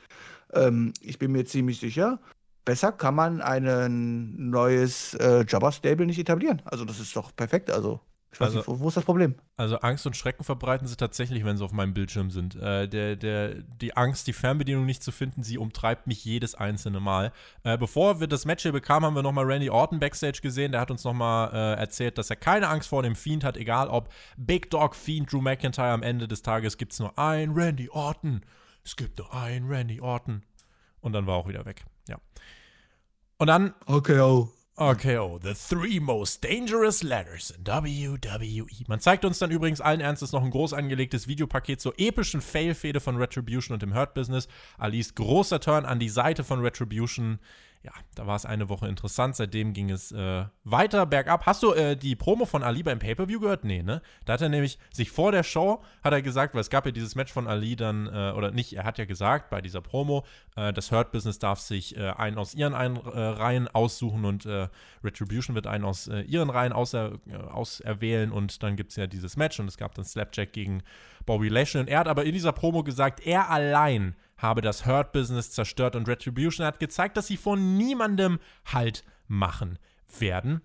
ähm, ich bin mir ziemlich sicher, besser kann man ein neues äh, Jobber-Stable nicht etablieren. Also das ist doch perfekt. Also ich weiß Also- nicht, wo, wo ist das Problem? Also Angst und Schrecken verbreiten sie tatsächlich, wenn sie auf meinem Bildschirm sind. Äh, der, der, die Angst, die Fernbedienung nicht zu finden, sie umtreibt mich jedes einzelne Mal. Äh, bevor wir das Match hier bekamen, haben wir nochmal Randy Orton backstage gesehen. Der hat uns nochmal äh, erzählt, dass er keine Angst vor dem Fiend hat, egal ob Big Dog Fiend, Drew McIntyre. Am Ende des Tages gibt es nur ein Randy Orton. Es gibt nur ein Randy Orton. Und dann war auch wieder weg. Ja. Und dann Okay, oh. RKO, the three most dangerous ladders in WWE. Man zeigt uns dann übrigens allen Ernstes noch ein groß angelegtes Videopaket zur epischen Fail-Fehde von Retribution und dem Hurt Business. Alis großer Turn an die Seite von Retribution. Ja, da war es eine Woche interessant. Seitdem ging es äh, weiter bergab. Hast du äh, die Promo von Ali beim Pay-Per-View gehört? Nee, ne? Da hat er nämlich sich vor der Show, hat er gesagt, weil es gab ja dieses Match von Ali dann, äh, oder nicht, er hat ja gesagt bei dieser Promo, äh, das Hurt Business darf sich äh, einen aus ihren ein äh, Reihen aussuchen und Retribution wird einen aus ihren Reihen auser, äh, auserwählen und dann gibt es ja dieses Match und es gab dann Slapjack gegen Bobby Lashley und er hat aber in dieser Promo gesagt, er allein habe das Hurt Business zerstört und Retribution hat gezeigt, dass sie von niemandem Halt machen werden.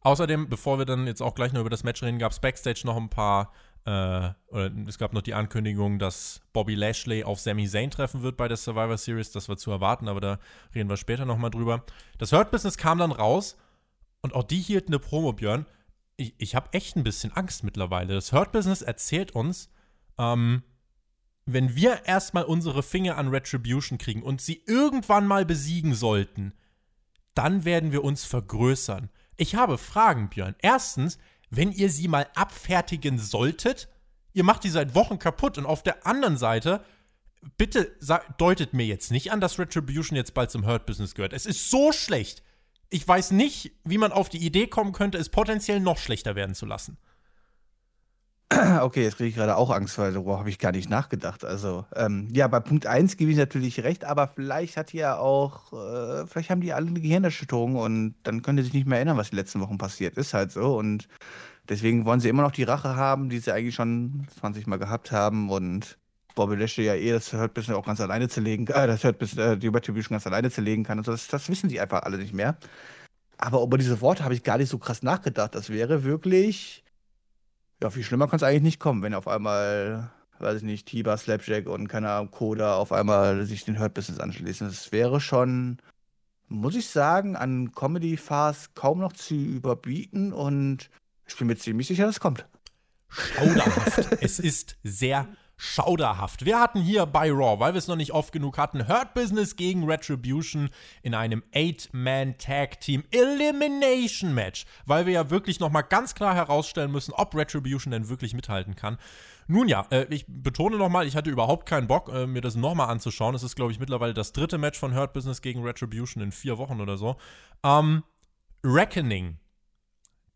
Außerdem, bevor wir dann jetzt auch gleich noch über das Match reden, gab es Backstage noch ein paar, äh, oder es gab noch die Ankündigung, dass Bobby Lashley auf Sami Zayn treffen wird bei der Survivor Series. Das war zu erwarten, aber da reden wir später nochmal drüber. Das Hurt Business kam dann raus und auch die hielten eine Promo, Björn. Ich, ich habe echt ein bisschen Angst mittlerweile. Das Hurt Business erzählt uns, ähm, wenn wir erstmal unsere Finger an Retribution kriegen und sie irgendwann mal besiegen sollten, dann werden wir uns vergrößern. Ich habe Fragen, Björn. Erstens, wenn ihr sie mal abfertigen solltet, ihr macht die seit Wochen kaputt. Und auf der anderen Seite, bitte deutet mir jetzt nicht an, dass Retribution jetzt bald zum Hurt Business gehört. Es ist so schlecht. ich weiß nicht, wie man auf die Idee kommen könnte, es potenziell noch schlechter werden zu lassen. Okay, jetzt kriege ich gerade auch Angst, weil darüber habe ich gar nicht nachgedacht. Also, ähm, ja, bei Punkt 1 gebe ich natürlich recht, aber vielleicht hat die ja auch, äh, vielleicht haben die alle eine Gehirnerschütterung und dann können die sich nicht mehr erinnern, was die letzten Wochen passiert ist, halt so. Und deswegen wollen sie immer noch die Rache haben, die sie eigentlich schon 20 Mal gehabt haben und Bobby Lashley ja eh das hört bis auch ganz alleine zerlegen, äh, das hört bis äh, die Retribution ganz alleine zerlegen kann und so. Das, das wissen sie einfach alle nicht mehr. Aber über diese Worte habe ich gar nicht so krass nachgedacht. Das wäre wirklich ja, viel schlimmer kann es eigentlich nicht kommen, wenn auf einmal, weiß ich nicht, Tiba, Slapjack und keine Ahnung, Koda auf einmal sich den Hurt-Business anschließen. Das wäre schon, muss ich sagen, an Comedy-Fast kaum noch zu überbieten und ich bin mir ziemlich sicher, dass es kommt. Schauderhaft. es ist sehr schauderhaft. Wir hatten hier bei Raw, weil wir es noch nicht oft genug hatten, Hurt Business gegen Retribution in einem Eight-Man-Tag-Team Elimination Match, weil wir ja wirklich noch mal ganz klar herausstellen müssen, ob Retribution denn wirklich mithalten kann. Nun ja, äh, ich betone nochmal, ich hatte überhaupt keinen Bock, äh, mir das nochmal anzuschauen. Es ist, glaube ich, mittlerweile das dritte Match von Hurt Business gegen Retribution in vier Wochen oder so. Ähm, Reckoning.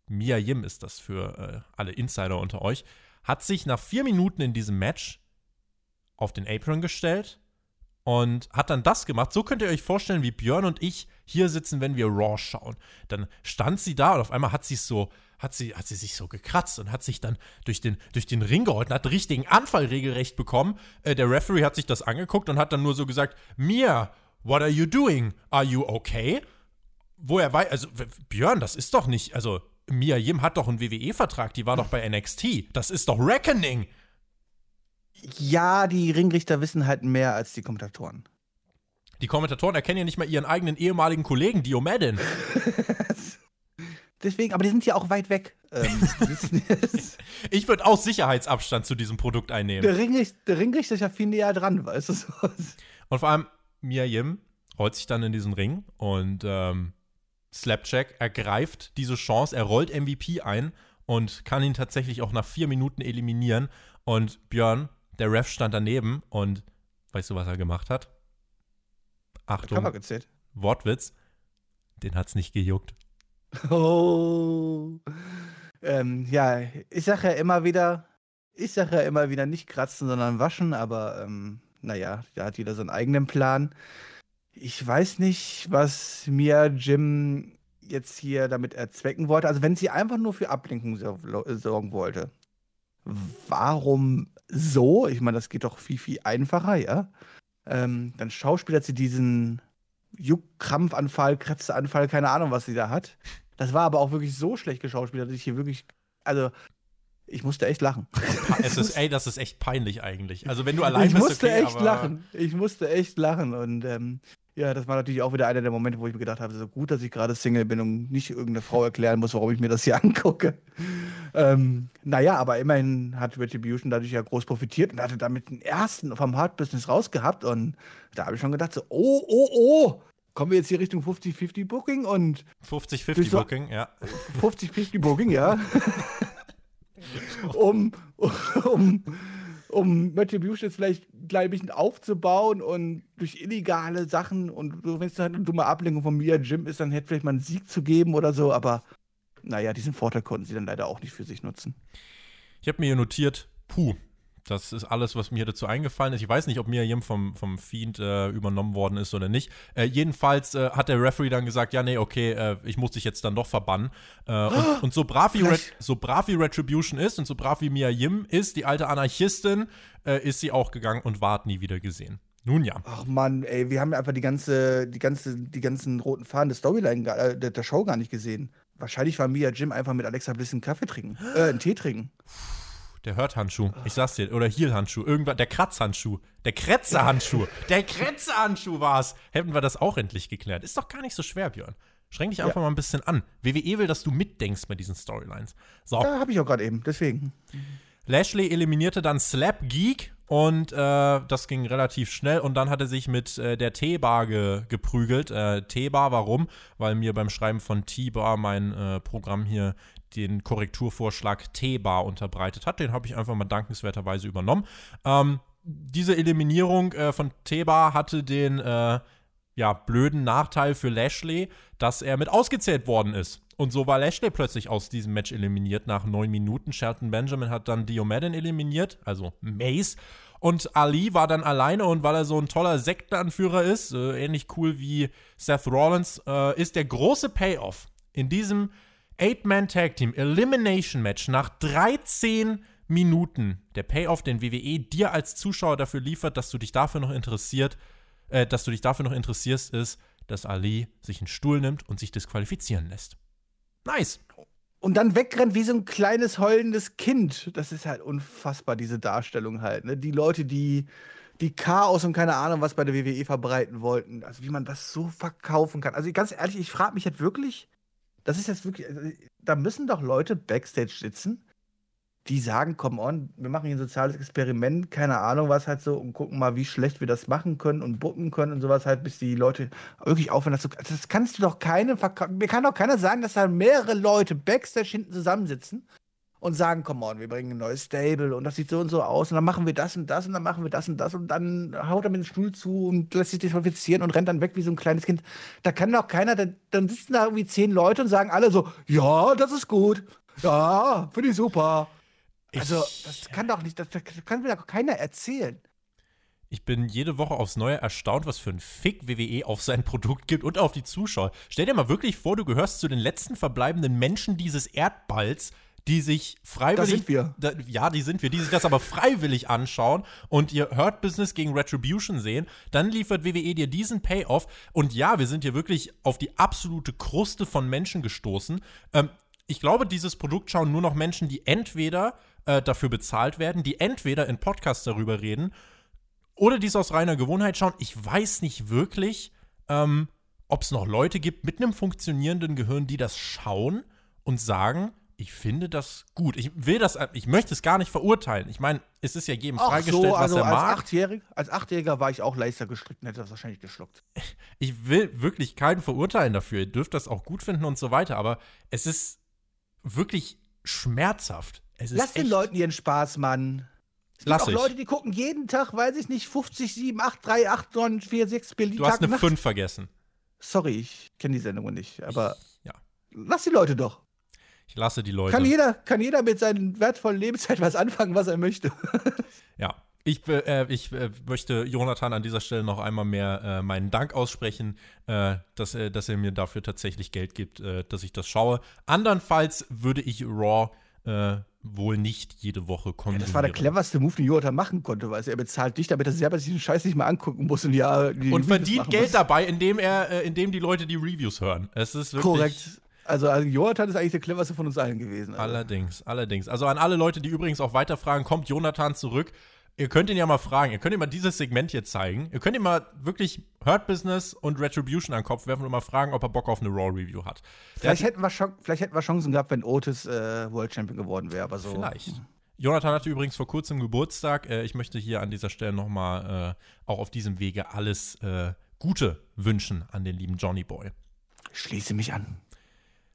Mia Yim ist das für äh, alle Insider unter euch hat sich nach vier Minuten in diesem Match auf den Apron gestellt und hat dann das gemacht. So könnt ihr euch vorstellen, wie Björn und ich hier sitzen, wenn wir Raw schauen. Dann stand sie da und auf einmal hat sie so, hat sie, hat sie sich so gekratzt und hat sich dann durch den, durch den Ring geholt und hat einen richtigen Anfall regelrecht bekommen. Äh, der Referee hat sich das angeguckt und hat dann nur so gesagt: Mia, what are you doing? Are you okay? Wo er weiß, also Björn, das ist doch nicht, also Mia Yim hat doch einen WWE-Vertrag, die war doch bei NXT. Das ist doch Reckoning. Ja, die Ringrichter wissen halt mehr als die Kommentatoren. Die Kommentatoren erkennen ja nicht mal ihren eigenen ehemaligen Kollegen, Dio Madden. Deswegen, aber die sind ja auch weit weg. Ähm, ich würde auch Sicherheitsabstand zu diesem Produkt einnehmen. Der Ringrichter, der Ringrichter ist ja viel näher dran, weißt du? Und vor allem, Mia Yim rollt sich dann in diesen Ring und ähm, Slapjack ergreift diese Chance, er rollt MVP ein und kann ihn tatsächlich auch nach vier Minuten eliminieren. Und Björn, der Ref, stand daneben und weißt du, was er gemacht hat? Achtung. Wortwitz. Den hat's nicht gejuckt. Oh. Ähm, ja, ich sage ja immer wieder, ich sage ja immer wieder nicht kratzen, sondern waschen, aber ähm, naja, da hat jeder seinen eigenen Plan. Ich weiß nicht, was mir Jim jetzt hier damit erzwecken wollte. Also wenn sie einfach nur für Ablenkung sorgen wollte, warum so? Ich meine, das geht doch viel, viel einfacher, ja? Ähm, dann schauspielert sie diesen Juckkrampfanfall, Krebsanfall, keine Ahnung, was sie da hat. Das war aber auch wirklich so schlecht geschauspielert, dass ich hier wirklich, also ich musste echt lachen. Es ist, ey, das ist echt peinlich eigentlich. Also wenn du allein ich bist, musste okay, echt lachen. Ich musste echt lachen und ähm, ja, das war natürlich auch wieder einer der Momente, wo ich mir gedacht habe, so gut, dass ich gerade Single bin und nicht irgendeine Frau erklären muss, warum ich mir das hier angucke. ähm, naja, aber immerhin hat Retribution dadurch ja groß profitiert und hatte damit den ersten vom Hard Business rausgehabt und da habe ich schon gedacht, so, oh, oh, oh, kommen wir jetzt hier Richtung 50-50 Booking und 50-50 so, Booking, ja. 50-50 Booking, ja. um, um um Retribution jetzt vielleicht gleich ein bisschen aufzubauen und durch illegale Sachen und wenn es halt eine dumme Ablenkung von Mia Jim ist, dann hätte vielleicht mal einen Sieg zu geben oder so, aber naja, diesen Vorteil konnten sie dann leider auch nicht für sich nutzen. Ich habe mir hier notiert, puh, das ist alles, was mir dazu eingefallen ist. Ich weiß nicht, ob Miriam vom, vom Fiend äh, übernommen worden ist oder nicht. Äh, jedenfalls äh, hat der Referee dann gesagt, ja, nee, okay, äh, ich muss dich jetzt dann doch verbannen. Äh, und, und, so, brav wie so brav wie Retribution ist und so brav wie Mia Yim ist, die alte Anarchistin, äh, ist sie auch gegangen und ward nie wieder gesehen. Nun ja. Ach Mann, ey, wir haben einfach die ganze, die ganze, die ganzen roten Fahnen der Storyline der, der Show gar nicht gesehen. Wahrscheinlich war Mia Jim einfach mit Alexa Bliss einen Kaffee trinken, äh, einen Tee trinken. Der Hörthandschuh. Ich sag's dir. Oder Heel-Handschuh. Irgendwas. Der Kratzhandschuh. Der Kretzer-Handschuh. Der Kretzer-Handschuh war's. Hätten wir das auch endlich geklärt. Ist doch gar nicht so schwer, Björn. Schränk dich einfach ja. mal ein bisschen an. WWE will, dass du mitdenkst bei diesen Storylines. So. Ja, hab ich auch gerade eben. Deswegen. Lashley eliminierte dann Slap Geek und äh, das ging relativ schnell. Und dann hat er sich mit äh, der T-Bar ge geprügelt. Äh, T-Bar, warum? Weil mir beim Schreiben von T-Bar mein äh, Programm hier den Korrekturvorschlag T-Bar unterbreitet hat. Den habe ich einfach mal dankenswerterweise übernommen. Ähm, diese Eliminierung äh, von T-Bar hatte den äh, ja, blöden Nachteil für Lashley, dass er mit ausgezählt worden ist. Und so war Lashley plötzlich aus diesem Match eliminiert nach neun Minuten. Shelton Benjamin hat dann Diomadin eliminiert, also Mace. Und Ali war dann alleine und weil er so ein toller Sektenanführer ist, äh, ähnlich cool wie Seth Rollins, äh, ist der große Payoff in diesem Eight-Man-Tag-Team Elimination Match nach 13 Minuten. Der Payoff, den WWE dir als Zuschauer dafür liefert, dass du dich dafür noch interessiert, äh, dass du dich dafür noch interessierst, ist, dass Ali sich einen Stuhl nimmt und sich disqualifizieren lässt. Nice. Und dann wegrennt wie so ein kleines heulendes Kind. Das ist halt unfassbar, diese Darstellung halt. Ne? Die Leute, die, die Chaos und keine Ahnung, was bei der WWE verbreiten wollten. Also wie man das so verkaufen kann. Also ganz ehrlich, ich frage mich jetzt wirklich, das ist jetzt wirklich, also, da müssen doch Leute backstage sitzen, die sagen, komm on, wir machen hier ein soziales Experiment, keine Ahnung was halt so und gucken mal, wie schlecht wir das machen können und bucken können und sowas halt, bis die Leute wirklich aufhören, das zu. Das kannst du doch verkaufen. Mir kann doch keiner sagen, dass da mehrere Leute backstage hinten zusammensitzen und sagen, komm on, wir bringen ein neues Stable und das sieht so und so aus und dann machen wir das und das und dann machen wir das und das und dann haut er mit dem Stuhl zu und lässt sich disqualifizieren und rennt dann weg wie so ein kleines Kind. Da kann doch keiner, dann, dann sitzen da irgendwie zehn Leute und sagen alle so, ja, das ist gut. Ja, finde ich super. Also, das kann doch nicht, das, das kann mir doch keiner erzählen. Ich bin jede Woche aufs Neue erstaunt, was für ein Fick WWE auf sein Produkt gibt und auf die Zuschauer. Stell dir mal wirklich vor, du gehörst zu den letzten verbleibenden Menschen dieses Erdballs, die sich freiwillig. Das sind wir. Da, ja, die sind wir, die sich das aber freiwillig anschauen und ihr Hurt Business gegen Retribution sehen. Dann liefert WWE dir diesen Payoff. Und ja, wir sind hier wirklich auf die absolute Kruste von Menschen gestoßen. Ähm, ich glaube, dieses Produkt schauen nur noch Menschen, die entweder äh, dafür bezahlt werden, die entweder in Podcasts darüber reden oder dies aus reiner Gewohnheit schauen. Ich weiß nicht wirklich, ähm, ob es noch Leute gibt mit einem funktionierenden Gehirn, die das schauen und sagen, ich finde das gut. Ich will das, ich möchte es gar nicht verurteilen. Ich meine, es ist ja jedem Ach freigestellt, so, also was er als mag. Achtjährig, als Achtjähriger war ich auch leichter gestrickt und hätte das wahrscheinlich geschluckt. Ich will wirklich keinen verurteilen dafür. Ihr dürft das auch gut finden und so weiter, aber es ist wirklich schmerzhaft. Lass den Leuten ihren Spaß, Mann. Es gibt Lass auch ich. Leute, die gucken jeden Tag, weiß ich nicht, 50, 7, 8, 3, 8, 9, 4, 6 Berlin Du hast Tag eine Nacht. 5 vergessen. Sorry, ich kenne die Sendung nicht, aber Ja. lass die Leute doch. Ich lasse die Leute. Kann jeder, kann jeder mit seinen wertvollen Lebenszeit was anfangen, was er möchte. Ja. Ich, äh, ich äh, möchte Jonathan an dieser Stelle noch einmal mehr äh, meinen Dank aussprechen, äh, dass, er, dass er mir dafür tatsächlich Geld gibt, äh, dass ich das schaue. Andernfalls würde ich Raw äh, wohl nicht jede Woche konsumieren. Das war der cleverste Move, den Jonathan machen konnte, weil er bezahlt dich, damit er selber sich den Scheiß nicht mal angucken muss und ja Und Reviews verdient Geld muss. dabei, indem er, äh, indem die Leute die Reviews hören. Es ist wirklich. Korrekt. Also, also Jonathan ist eigentlich der cleverste von uns allen gewesen. Also. Allerdings, allerdings. Also an alle Leute, die übrigens auch weiterfragen, kommt Jonathan zurück. Ihr könnt ihn ja mal fragen. Ihr könnt ihm mal dieses Segment hier zeigen. Ihr könnt ihm mal wirklich Hurt Business und Retribution an den Kopf werfen und mal fragen, ob er Bock auf eine Raw Review hat. Vielleicht hat, hätten, wir vielleicht hätten wir Chancen gehabt, wenn Otis äh, World Champion geworden wäre, aber so. vielleicht. Jonathan hatte übrigens vor kurzem Geburtstag. Äh, ich möchte hier an dieser Stelle nochmal äh, auch auf diesem Wege alles äh, Gute wünschen an den lieben Johnny Boy. Schließe mich an.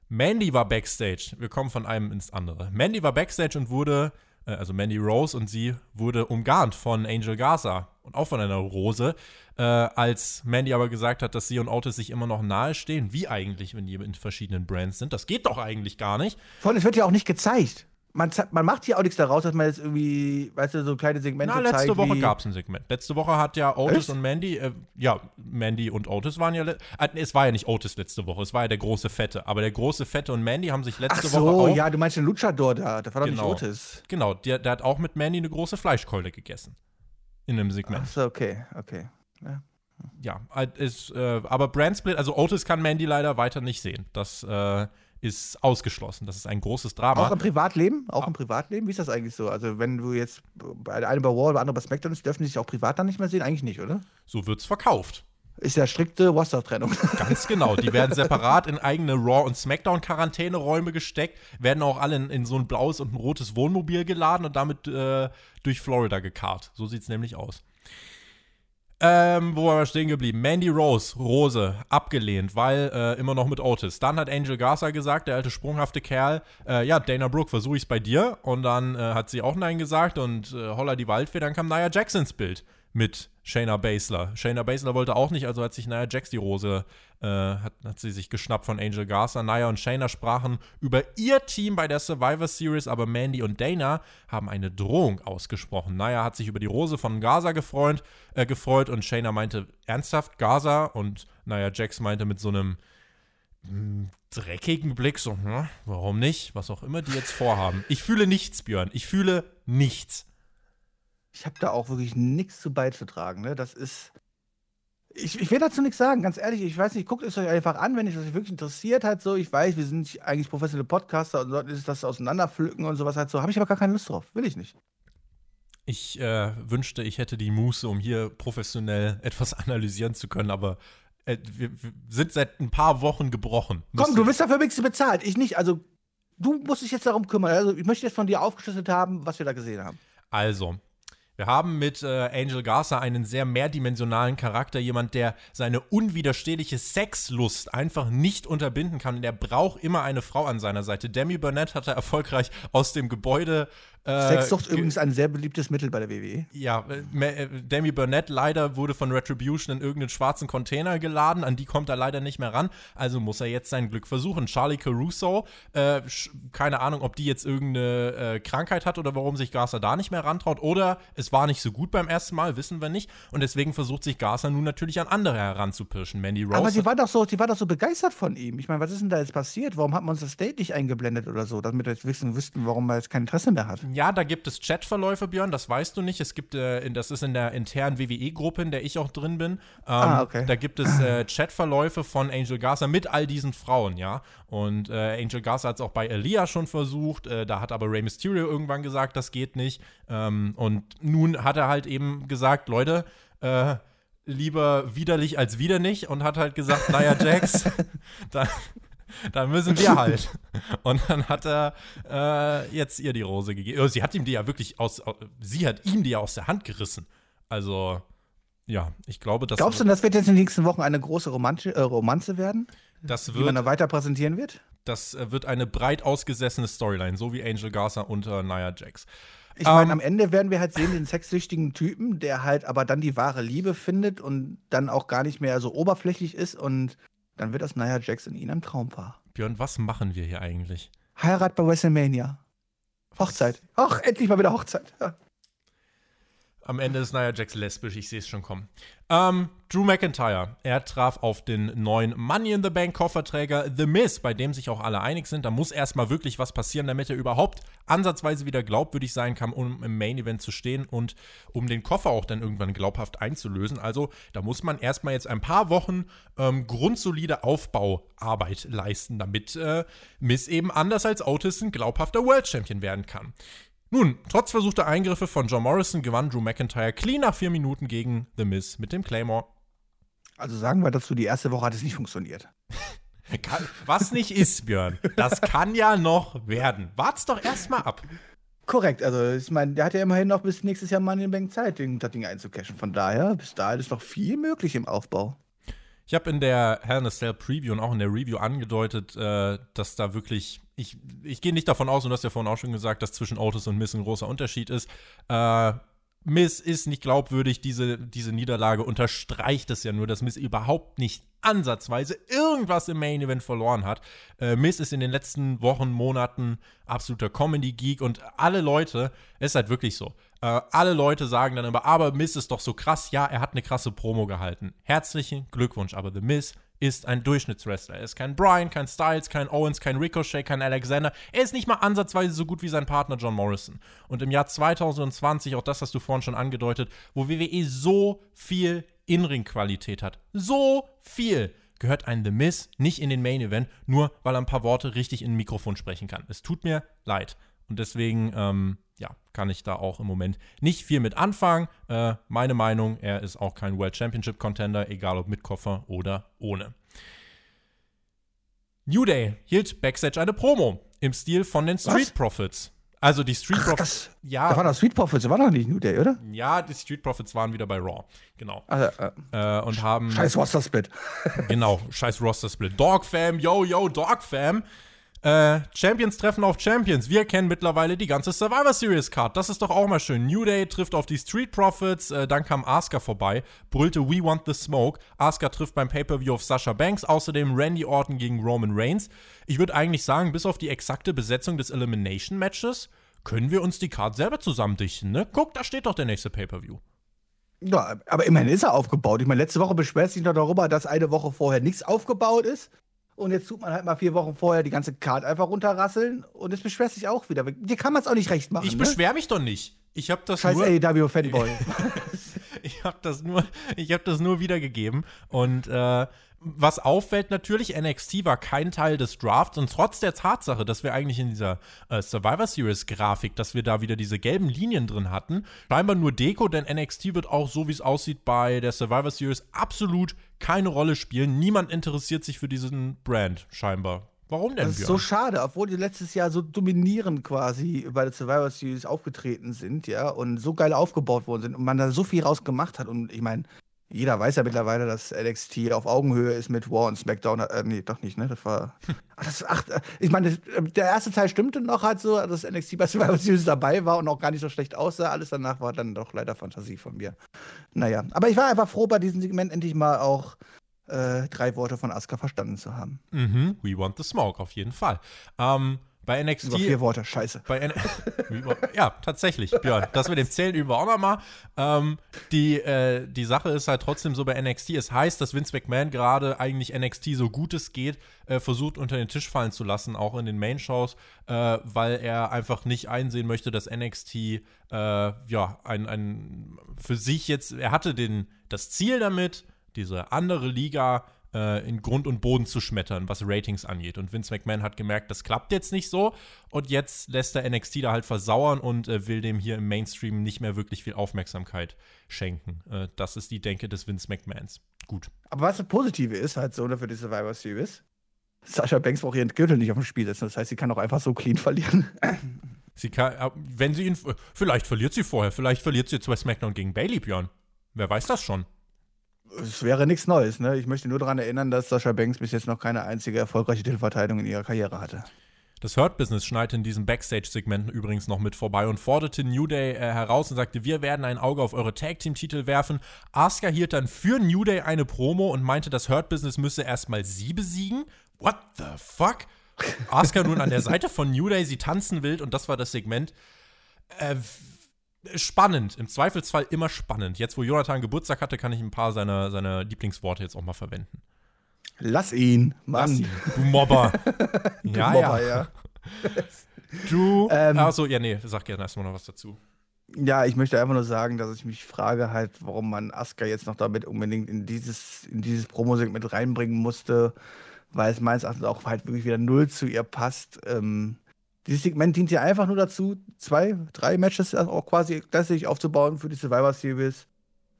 Mandy war backstage. Wir kommen von einem ins andere. Mandy war backstage und wurde, äh, also Mandy Rose und sie wurde umgarnt von Angel Garza und auch von einer Rose. Äh, als Mandy aber gesagt hat, dass sie und Otis sich immer noch nahe stehen, wie eigentlich, wenn die in verschiedenen Brands sind. Das geht doch eigentlich gar nicht. Vor allem, es wird ja auch nicht gezeigt. Man, man macht hier auch nichts daraus, dass man jetzt irgendwie, weißt du, so kleine Segmente Na, letzte zeigt. Woche gab es ein Segment. Letzte Woche hat ja Otis Echt? und Mandy, äh, ja, Mandy und Otis waren ja, äh, es war ja nicht Otis letzte Woche, es war ja der große Fette. Aber der große Fette und Mandy haben sich Ach letzte so, Woche auch ja, du meinst den Luchador da. Das war doch Genau. nicht Otis. Genau, der, der hat auch mit Mandy eine große Fleischkeule gegessen. In einem Segment. Ach so, okay, okay. Ja, halt ist, äh, aber Brandsplit, also Otis kann Mandy leider weiter nicht sehen. Das äh, ist ausgeschlossen. Das ist ein großes Drama. Auch im Privatleben? Auch im Privatleben? Wie ist das eigentlich so? Also, wenn du jetzt bei der eine bei War, bei andere bei SmackDown ist, dürfen die sich auch privat dann nicht mehr sehen? Eigentlich nicht, oder? so wird's verkauft. Ist ja strikte Roster-Trennung. Ganz genau. Die werden separat in eigene Raw- und Smackdown-Quarantäneräume gesteckt, werden auch alle in, in so ein blaues und ein rotes Wohnmobil geladen und damit äh, durch Florida gekarrt. So sieht's nämlich aus. Ähm, wo waren wir stehen geblieben? Mandy Rose, Rose, abgelehnt, weil äh, immer noch mit Otis. Dann hat Angel Garza gesagt, der alte sprunghafte Kerl, äh, ja, Dana Brooke, versuche ich's bei dir. Und dann äh, hat sie auch Nein gesagt und äh, holla die Waldfee, dann kam Nia Jackson ins Bild mit Shayna Baszler. Shayna Baszler wollte auch nicht, also hat sich Nia Jax die Rose, äh, hat, hat sie sich geschnappt von Angel Garza. Nia und Shayna sprachen über ihr Team bei der Survivor Series, aber Mandy und Dana haben eine Drohung ausgesprochen. Nia hat sich über die Rose von Garza gefreut, äh, gefreut und Shayna meinte ernsthaft Garza und Nia Jax meinte mit so einem hm, dreckigen Blick so, hm, warum nicht? Was auch immer die jetzt vorhaben. Ich fühle nichts, Björn. Ich fühle nichts. Ich habe da auch wirklich nichts zu beizutragen. Ne? Das ist. Ich, ich will dazu nichts sagen, ganz ehrlich. Ich weiß nicht, guckt es euch einfach an, wenn es euch wirklich interessiert hat. So, ich weiß, wir sind eigentlich professionelle Podcaster und sollten das auseinanderpflücken und sowas halt so. Habe ich aber gar keine Lust drauf. Will ich nicht. Ich äh, wünschte, ich hätte die Muße, um hier professionell etwas analysieren zu können, aber äh, wir, wir, sind seit ein paar Wochen gebrochen. Komm, du bist dafür nichts bezahlt. Ich nicht. Also, du musst dich jetzt darum kümmern. Also, ich möchte jetzt von dir aufgeschlüsselt haben, was wir da gesehen haben. Also, wir haben mit äh, Angel Garza einen sehr mehrdimensionalen Charakter, jemand, der seine unwiderstehliche Sexlust einfach nicht unterbinden kann. Der braucht immer eine Frau an seiner Seite. Demi Burnett hat er erfolgreich aus dem Gebäude äh, Sexsucht übrigens ein sehr beliebtes Mittel bei der WWE. Ja, äh, äh, Demi Burnett leider wurde von Retribution in irgendeinen schwarzen Container geladen, an die kommt er leider nicht mehr ran, also muss er jetzt sein Glück versuchen. Charlie Caruso, äh, keine Ahnung, ob die jetzt irgendeine äh, Krankheit hat oder warum sich Garza da nicht mehr rantraut oder es war nicht so gut beim ersten Mal, wissen wir nicht und deswegen versucht sich Garza nun natürlich an andere heranzupirschen. Mandy Rose. Aber sie war doch so, sie war doch so begeistert von ihm. Ich meine, was ist denn da jetzt passiert? Warum hat man uns das Date nicht eingeblendet oder so, damit wir jetzt wissen, wüssten, warum er jetzt kein Interesse mehr hat? Ja, da gibt es Chatverläufe, Björn, das weißt du nicht. Es gibt, äh, das ist in der internen WWE-Gruppe, in der ich auch drin bin. Ähm, ah, okay. Da gibt es äh, Chatverläufe von Angel Garza mit all diesen Frauen, ja. Und äh, Angel Garza hat es auch bei Elia schon versucht. Äh, da hat aber Rey Mysterio irgendwann gesagt, das geht nicht. Ähm, und nun hat er halt eben gesagt, Leute, äh, lieber widerlich als wieder nicht und hat halt gesagt, naja, Jax, da, dann müssen wir halt. Und dann hat er äh, jetzt ihr die Rose gegeben. Oh, sie hat ihm die ja wirklich aus, sie hat ihm die ja aus der Hand gerissen. Also, ja, ich glaube, dass. Glaubst du, das wird jetzt in den nächsten Wochen eine große Romanze, äh, Romanze werden? Das wird, die man da weiter präsentieren wird? Das äh, wird eine breit ausgesessene Storyline, so wie Angel Garza unter Nia Jax. Ich meine, um, ähm, am Ende werden wir halt sehen, den sexsüchtigen Typen, der halt aber dann die wahre Liebe findet und dann auch gar nicht mehr so oberflächlich ist und dann wird das Nia Jax in ihnen ein Traumpaar. Björn, was machen wir hier eigentlich? Heirat bei WrestleMania. Hochzeit. Ach, endlich mal wieder Hochzeit. Ja. Am Ende ist Nia Jax lesbisch, ich sehe es schon kommen. Ähm, Drew McIntyre, er traf auf den neuen Money in the Bank Kofferträger The Miz, bei dem sich auch alle einig sind. Da muss erstmal wirklich was passieren, damit er überhaupt ansatzweise wieder glaubwürdig sein kann, um im Main Event zu stehen und um den Koffer auch dann irgendwann glaubhaft einzulösen. Also da muss man erstmal jetzt ein paar Wochen ähm, grundsolide Aufbauarbeit leisten, damit äh, Miz eben anders als Otis ein glaubhafter World Champion werden kann. Nun, trotz versuchter Eingriffe von John Morrison gewann Drew McIntyre clean nach vier Minuten gegen The Miz mit dem Claymore. Also sagen wir dazu, die erste Woche hat es nicht funktioniert. Was nicht ist, Björn, das kann ja noch werden. Wart's doch erstmal ab. Korrekt, also ich meine, der hat ja immerhin noch bis nächstes Jahr Money in Bank Zeit, das Ding einzucashen. Von daher, bis dahin ist noch viel möglich im Aufbau. Ich habe in der Hell in a Cell Preview und auch in der Review angedeutet, äh, dass da wirklich, ich, ich gehe nicht davon aus, und du hast ja vorhin auch schon gesagt, dass zwischen Otis und Miss ein großer Unterschied ist. Äh, Miss ist nicht glaubwürdig, diese, diese Niederlage unterstreicht es ja nur, dass Miss überhaupt nicht ansatzweise irgendwas im Main Event verloren hat. Äh, Miss ist in den letzten Wochen, Monaten absoluter Comedy-Geek und alle Leute, es ist halt wirklich so, äh, alle Leute sagen dann immer, aber Miss ist doch so krass, ja, er hat eine krasse Promo gehalten. Herzlichen Glückwunsch, aber The Miss ist ein Durchschnittswrestler. Er ist kein Brian, kein Styles, kein Owens, kein Ricochet, kein Alexander. Er ist nicht mal ansatzweise so gut wie sein Partner John Morrison. Und im Jahr 2020, auch das hast du vorhin schon angedeutet, wo WWE so viel In-Ring-Qualität hat, so viel, gehört ein The Miz nicht in den Main Event, nur weil er ein paar Worte richtig in ein Mikrofon sprechen kann. Es tut mir leid. Und deswegen, ähm, ja, kann ich da auch im Moment nicht viel mit anfangen. Äh, meine Meinung, er ist auch kein World Championship Contender, egal ob mit Koffer oder ohne. New Day hielt Backstage eine Promo im Stil von den Street Was? Profits. Also die Street Profits. Ja. Da waren doch Street Profits, da war noch nicht New Day, oder? Ja, die Street Profits waren wieder bei Raw. Genau. Also, äh, äh, und haben. Scheiß Roster Split. genau, scheiß Roster Split. Dog Fam, yo, yo, Dog Fam. Äh, Champions treffen auf Champions. Wir kennen mittlerweile die ganze Survivor Series Card. Das ist doch auch mal schön. New Day trifft auf die Street Profits. Äh, dann kam Asuka vorbei, brüllte We Want the Smoke. Asuka trifft beim Pay-Per-View auf Sasha Banks. Außerdem Randy Orton gegen Roman Reigns. Ich würde eigentlich sagen, bis auf die exakte Besetzung des Elimination Matches können wir uns die Card selber zusammendichten, ne? Guck, da steht doch der nächste Pay-Per-View. Ja, aber immerhin ist er aufgebaut. Ich meine, letzte Woche beschwert sich noch darüber, dass eine Woche vorher nichts aufgebaut ist. Und jetzt tut man halt mal vier Wochen vorher die ganze Card einfach runterrasseln und es beschwert sich auch wieder. Dir kann man es auch nicht recht machen. Ich ne? beschwere mich doch nicht. Ich habe das Scheiß nur. AEW Fanboy. ich habe das nur, ich habe das nur wiedergegeben und äh, was auffällt natürlich, NXT war kein Teil des Drafts und trotz der Tatsache, dass wir eigentlich in dieser äh, Survivor Series Grafik, dass wir da wieder diese gelben Linien drin hatten, scheinbar nur Deko, denn NXT wird auch so wie es aussieht bei der Survivor Series absolut keine Rolle spielen. Niemand interessiert sich für diesen Brand scheinbar. Warum denn? Das ist Björn? so schade, obwohl die letztes Jahr so dominierend quasi bei der Survivor Series aufgetreten sind, ja, und so geil aufgebaut worden sind und man da so viel raus gemacht hat. Und ich meine, jeder weiß ja mittlerweile, dass NXT auf Augenhöhe ist mit War und SmackDown. Äh, nee, doch nicht, ne? Das war. Ach, das, ach, äh, ich meine, das- äh, der erste Teil stimmte noch halt so, dass NXT bei Survivor Series dabei war und auch gar nicht so schlecht aussah. Alles danach war dann doch leider Fantasie von mir. Naja, aber ich war einfach froh, bei diesem Segment endlich mal auch äh, drei Worte von Asuka verstanden zu haben. Mhm, we want the smoke, auf jeden Fall. Ähm, bei NXT. Über vier Worte, scheiße. Bei N ja, tatsächlich, Björn. Das mit dem Zählen üben wir auch nochmal. Ähm, die, äh, die Sache ist halt trotzdem so bei NXT. Es heißt, dass Vince McMahon gerade eigentlich NXT so gut es geht, äh, versucht unter den Tisch fallen zu lassen, auch in den Main-Shows, äh, weil er einfach nicht einsehen möchte, dass NXT äh, ja ein, ein für sich jetzt, er hatte den, das Ziel damit, diese andere Liga äh, in Grund und Boden zu schmettern, was Ratings angeht. Und Vince McMahon hat gemerkt, das klappt jetzt nicht so. Und jetzt lässt er NXT da halt versauern und äh, will dem hier im Mainstream nicht mehr wirklich viel Aufmerksamkeit schenken. Äh, das ist die Denke des Vince McMahons. Gut. Aber was das Positive ist, halt so ne, für die Survivor Series, Sascha Banks braucht ihren Gürtel nicht auf dem Spiel setzen. Das heißt, sie kann auch einfach so clean verlieren. Sie kann, äh, wenn sie ihn, vielleicht verliert sie vorher, vielleicht verliert sie jetzt bei SmackDown gegen Bailey, Björn. Wer weiß das schon? Es wäre nichts Neues, ne? Ich möchte nur daran erinnern, dass Sascha Banks bis jetzt noch keine einzige erfolgreiche Titelverteidigung in ihrer Karriere hatte. Das Hurt Business schneidete in diesen Backstage-Segmenten übrigens noch mit vorbei und forderte New Day äh, heraus und sagte, wir werden ein Auge auf eure Tag-Team-Titel werfen. Asuka hielt dann für New Day eine Promo und meinte, das Hurt Business müsse erstmal sie besiegen. What the fuck? Asuka nun an der Seite von New Day, sie tanzen wild und das war das Segment. Äh, spannend, im Zweifelsfall immer spannend. Jetzt, wo Jonathan Geburtstag hatte, kann ich ein paar seiner, seiner Lieblingsworte jetzt auch mal verwenden. Lass ihn, Mann. Du Mobber. ja, Mobber, ja. ja. Du. Ähm, Achso, ja, nee, sag gerne erstmal noch was dazu. Ja, ich möchte einfach nur sagen, dass ich mich frage halt, warum man Asuka jetzt noch damit unbedingt in dieses, in dieses Promosegment reinbringen musste, weil es meines Erachtens auch halt wirklich wieder null zu ihr passt. Ähm, dieses Segment dient ja einfach nur dazu, zwei, drei Matches auch quasi gleichzeitig aufzubauen für die Survivor Series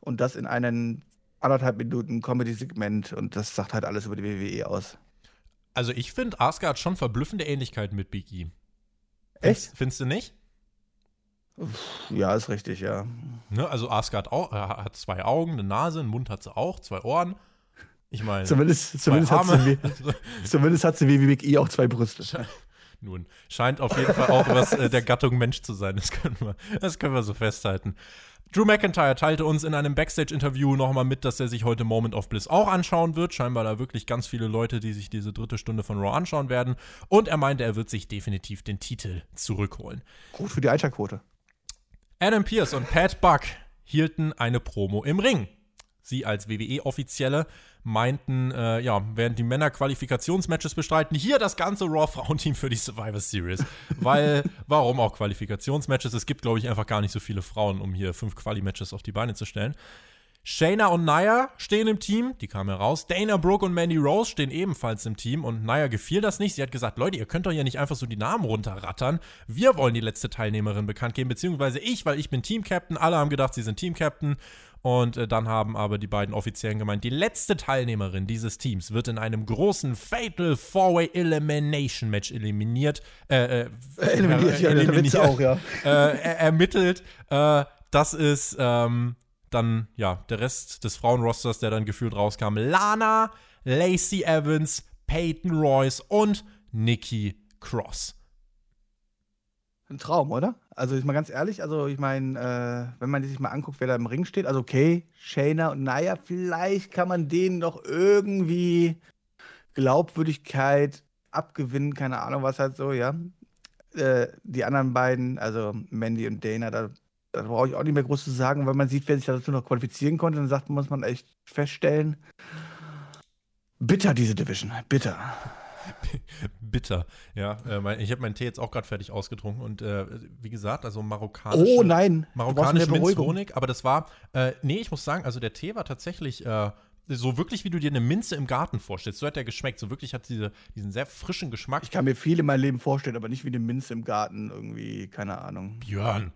und das in einen anderthalb Minuten Comedy-Segment und das sagt halt alles über die WWE aus. Also ich finde, Asuka hat schon verblüffende Ähnlichkeiten mit Big E. Echt? Findest, du nicht? Ja, ist richtig, ja. Ne? Also Asuka hat, auch, äh, hat zwei Augen, eine Nase, einen Mund hat sie auch, zwei Ohren. Ich meine, Zumindest, zumindest, hat sie, wie, zumindest hat sie wie Big E auch zwei Brüste. Nun, scheint auf jeden Fall auch was äh, der Gattung Mensch zu sein. Das können wir, das können wir so festhalten. Drew McIntyre teilte uns in einem Backstage-Interview nochmal mit, dass er sich heute Moment of Bliss auch anschauen wird. Scheinbar da wirklich ganz viele Leute, die sich diese dritte Stunde von Raw anschauen werden. Und er meinte, er wird sich definitiv den Titel zurückholen. Gut für die Einschaltquote. Adam Pierce und Pat Buck hielten eine Promo im Ring. Sie als WWE-Offizielle meinten, äh, ja, während die Männer Qualifikationsmatches bestreiten, hier das ganze Raw-Frauenteam für die Survivor Series. Weil, warum auch Qualifikationsmatches? Es gibt, glaube ich, einfach gar nicht so viele Frauen, um hier fünf Quali-Matches auf die Beine zu stellen. Shayna und Nia stehen im Team, die kamen heraus. Dana Brooke und Mandy Rose stehen ebenfalls im Team und Nia gefiel das nicht. Sie hat gesagt, Leute, ihr könnt doch ja nicht einfach so die Namen runterrattern. Wir wollen die letzte Teilnehmerin bekannt geben, beziehungsweise ich, weil ich bin Team-Captain. Alle haben gedacht, sie sind Team-Captain. Und äh, dann haben aber die beiden Offiziellen gemeint, die letzte Teilnehmerin dieses Teams wird in einem großen Fatal Four-Way Elimination Match eliminiert. Äh, äh, Eliminiert, ja, Witz auch, ja. äh, er ermittelt. Äh, das ist ähm, dann ja der Rest des Frauenrosters, der dann gefühlt rauskam. Lana, Lacey Evans, Peyton Royce und Nikki Cross. Ein Traum, oder? Also ich mal ganz ehrlich, also ich meine, äh, wenn man sich mal anguckt, wer da im Ring steht, also okay, Shayna und Naya, vielleicht kann man denen doch irgendwie Glaubwürdigkeit abgewinnen, keine Ahnung was halt so, ja. Äh, die anderen beiden, also Mandy und Dana, da, da brauche ich auch nicht mehr groß zu sagen, weil man sieht, wer sich dazu noch qualifizieren konnte, dann sagt, muss man echt feststellen, bitter diese Division, bitter. Bitter, ja. Äh, ich habe meinen Tee jetzt auch gerade fertig ausgetrunken und äh, wie gesagt, also marokkanisch. Oh nein, marokkanisch Minzhonig, aber das war, äh, nee, ich muss sagen, also der Tee war tatsächlich äh, so wirklich, wie du dir eine Minze im Garten vorstellst. So hat der geschmeckt. So wirklich hat diese, diesen sehr frischen Geschmack. Ich kann mir viel in meinem Leben vorstellen, aber nicht wie eine Minze im Garten irgendwie, keine Ahnung. Björn,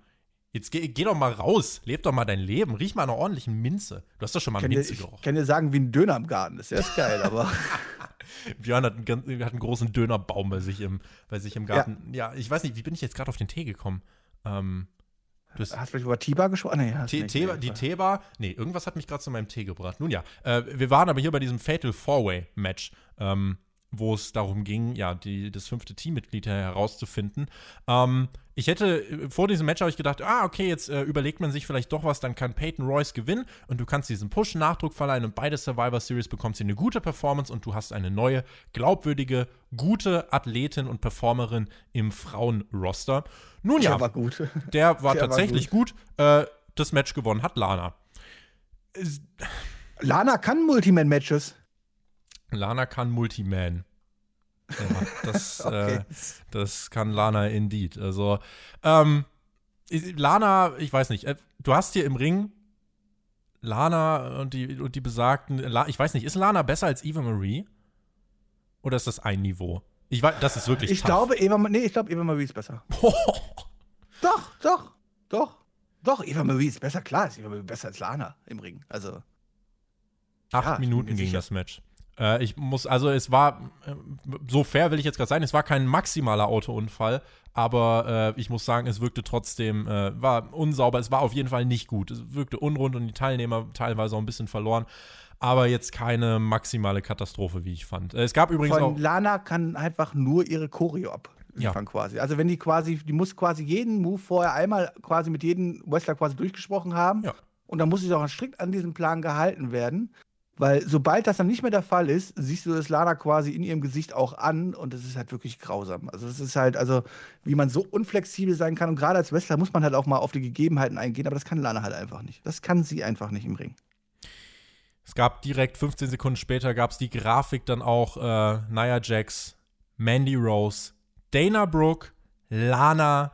Jetzt geh, geh, doch mal raus, leb doch mal dein Leben, riech mal einer ordentlichen Minze. Du hast doch schon mal Minze gerochen. Ich kann dir sagen, wie ein Döner im Garten ist. Der ist geil, aber. Björn hat einen, hat einen, großen Dönerbaum bei sich im, bei sich im Garten. Ja. ja ich weiß nicht, wie bin ich jetzt gerade auf den Tee gekommen? Ähm, du hast, hast du vielleicht über Tiba gesprochen? Nee, Tee, Tee, die Teebar, nee, irgendwas hat mich gerade zu meinem Tee gebracht. Nun ja, äh, wir waren aber hier bei diesem Fatal Four-Way-Match. Ähm, wo es darum ging, ja, die, das fünfte Teammitglied herauszufinden. Ähm, ich hätte, vor diesem Match habe ich gedacht, ah, okay, jetzt äh, überlegt man sich vielleicht doch was, dann kann Peyton Royce gewinnen und du kannst diesen Push-Nachdruck verleihen und beide Survivor Series bekommst du eine gute Performance und du hast eine neue, glaubwürdige, gute Athletin und Performerin im Frauenroster. Nun der ja, war gut. der war der tatsächlich war gut. gut. Äh, das Match gewonnen hat Lana. Lana kann Multiman-Matches. Lana kann Multiman. Ja, das, okay. äh, das kann Lana indeed. Also, ähm, Lana, ich weiß nicht, äh, du hast hier im Ring Lana und die, und die besagten, ich weiß nicht, ist Lana besser als Eva Marie? Oder ist das ein Niveau? Ich weiß, das ist wirklich Ich tough. glaube, Eva, nee, ich glaube, Eva Marie ist besser. doch, doch, doch. Doch, Eva Marie ist besser, klar ist Eva Marie besser als Lana im Ring. Also. Acht ja, Minuten ging das Match. Äh, ich muss, also es war, äh, so fair will ich jetzt gerade sein, es war kein maximaler Autounfall, aber äh, ich muss sagen, es wirkte trotzdem, äh, war unsauber, es war auf jeden Fall nicht gut. Es wirkte unrund und die Teilnehmer teilweise auch ein bisschen verloren. Aber jetzt keine maximale Katastrophe, wie ich fand. Äh, es gab übrigens Von auch. Lana kann einfach nur ihre Choreo ab ja. quasi. Also wenn die quasi, die muss quasi jeden Move vorher einmal quasi mit jedem Wrestler quasi durchgesprochen haben. Ja. Und dann muss sich auch strikt an diesem Plan gehalten werden. Weil sobald das dann nicht mehr der Fall ist, siehst du das Lana quasi in ihrem Gesicht auch an und das ist halt wirklich grausam. Also das ist halt, also wie man so unflexibel sein kann und gerade als Wrestler muss man halt auch mal auf die Gegebenheiten eingehen, aber das kann Lana halt einfach nicht. Das kann sie einfach nicht im Ring. Es gab direkt 15 Sekunden später gab es die Grafik dann auch äh, Nia Jax, Mandy Rose, Dana Brooke, Lana,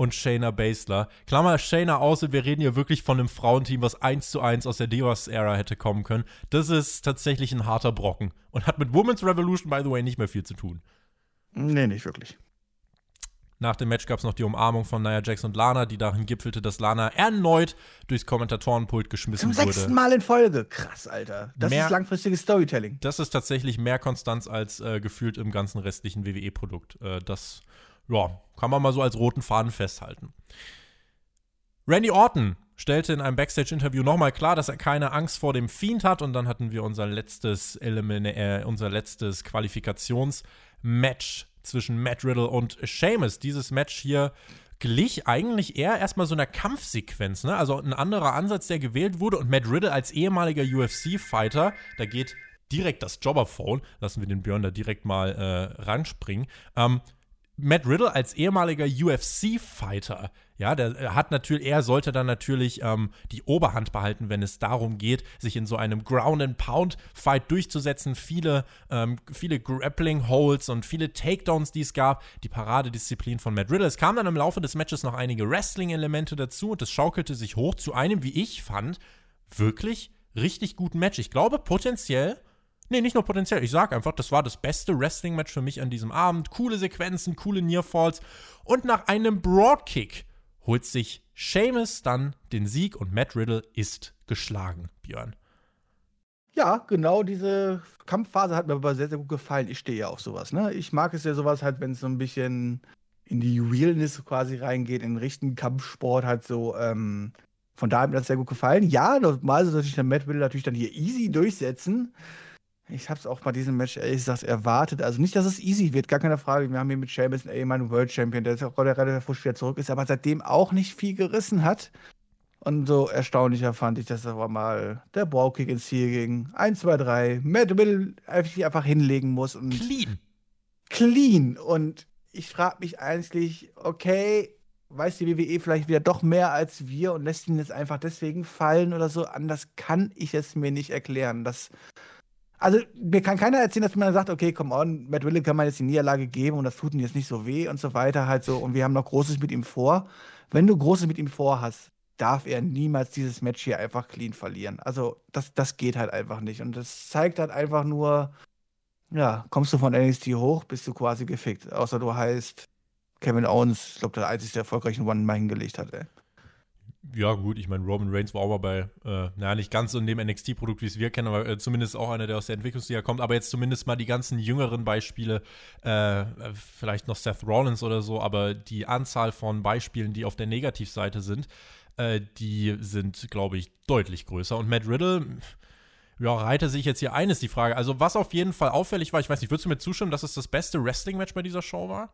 und Shayna Baszler. Klammer Shayna aus und wir reden hier wirklich von einem Frauenteam, was eins zu eins aus der Divas-Ära hätte kommen können. Das ist tatsächlich ein harter Brocken und hat mit Women's Revolution, by the way, nicht mehr viel zu tun. Nee, nicht wirklich. Nach dem Match gab es noch die Umarmung von Nia Jax und Lana, die darin gipfelte, dass Lana erneut durchs Kommentatorenpult geschmissen wurde. Zum sechsten Mal in Folge. Krass, Alter. Das mehr, ist langfristiges Storytelling. Das ist tatsächlich mehr Konstanz als äh, gefühlt im ganzen restlichen WWE-Produkt. Äh, das ja, kann man mal so als roten Faden festhalten. Randy Orton stellte in einem Backstage-Interview nochmal klar, dass er keine Angst vor dem Fiend hat. Und dann hatten wir unser letztes, Element, äh, unser letztes Qualifikationsmatch zwischen Matt Riddle und Sheamus. Dieses Match hier glich eigentlich eher erstmal so einer Kampfsequenz. Ne? Also ein anderer Ansatz, der gewählt wurde. Und Matt Riddle als ehemaliger UFC-Fighter, da geht direkt das Jobberphone. Lassen wir den Björn da direkt mal äh, ranspringen. Ähm, Matt Riddle als ehemaliger UFC-Fighter, ja, der hat natürlich, er sollte dann natürlich ähm, die Oberhand behalten, wenn es darum geht, sich in so einem Ground-and-Pound-Fight durchzusetzen. Viele, ähm, viele Grappling-Holds und viele Takedowns, die es gab. Die Paradedisziplin von Matt Riddle. Es kamen dann im Laufe des Matches noch einige Wrestling-Elemente dazu und es schaukelte sich hoch zu einem, wie ich fand, wirklich richtig guten Match. Ich glaube, potenziell Nee, nicht nur potenziell. Ich sag einfach, das war das beste Wrestling-Match für mich an diesem Abend. Coole Sequenzen, coole Nearfalls. Und nach einem Broadkick holt sich Seamus dann den Sieg und Matt Riddle ist geschlagen, Björn. Ja, genau diese Kampfphase hat mir aber sehr, sehr gut gefallen. Ich stehe ja auf sowas. Ne? Ich mag es ja sowas halt, wenn es so ein bisschen in die Realness quasi reingeht, in den richtigen Kampfsport halt so. Ähm, von daher hat mir das sehr gut gefallen. Ja, normal sollte sich der Matt Riddle natürlich dann hier easy durchsetzen. Ich habe es auch bei diesem Match ehrlich gesagt erwartet. Also nicht, dass es easy wird, gar keine Frage. Wir haben hier mit Sheamus einen World Champion, der jetzt auch gerade relativ frisch wieder zurück ist, aber seitdem auch nicht viel gerissen hat. Und so erstaunlicher fand ich, dass aber mal der Ballkick ins Ziel ging. 1, 2, 3. Matt Will einfach hinlegen muss. Und clean. Clean. Und ich frage mich eigentlich, okay, weiß die WWE vielleicht wieder doch mehr als wir und lässt ihn jetzt einfach deswegen fallen oder so. Anders kann ich es mir nicht erklären. Das also, mir kann keiner erzählen, dass man sagt, okay, come on, Matt Willis kann man jetzt die Niederlage geben und das tut ihm jetzt nicht so weh und so weiter halt so und wir haben noch Großes mit ihm vor. Wenn du Großes mit ihm vorhast, darf er niemals dieses Match hier einfach clean verlieren. Also, das, das geht halt einfach nicht und das zeigt halt einfach nur, ja, kommst du von NXT hoch, bist du quasi gefickt. Außer du heißt Kevin Owens, ich glaube, der einzige, der erfolgreichen One-Man hingelegt hat, ey. Ja, gut, ich meine, Roman Reigns war auch mal bei, äh, naja, nicht ganz so in dem NXT-Produkt, wie es wir kennen, aber äh, zumindest auch einer, der aus der Entwicklungsliga kommt. Aber jetzt zumindest mal die ganzen jüngeren Beispiele, äh, vielleicht noch Seth Rollins oder so, aber die Anzahl von Beispielen, die auf der Negativseite sind, äh, die sind, glaube ich, deutlich größer. Und Matt Riddle, ja, reite sich jetzt hier ein, ist die Frage. Also, was auf jeden Fall auffällig war, ich weiß nicht, würdest du mir zustimmen, dass es das beste Wrestling-Match bei dieser Show war?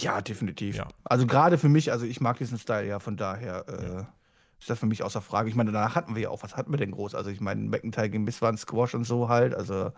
Ja, definitiv. Ja. Also gerade für mich, also ich mag diesen Style ja, von daher äh, ist das für mich außer Frage. Ich meine, danach hatten wir ja auch, was hatten wir denn groß? Also ich meine, McIntyre gegen Miss war ein Squash und so halt. Also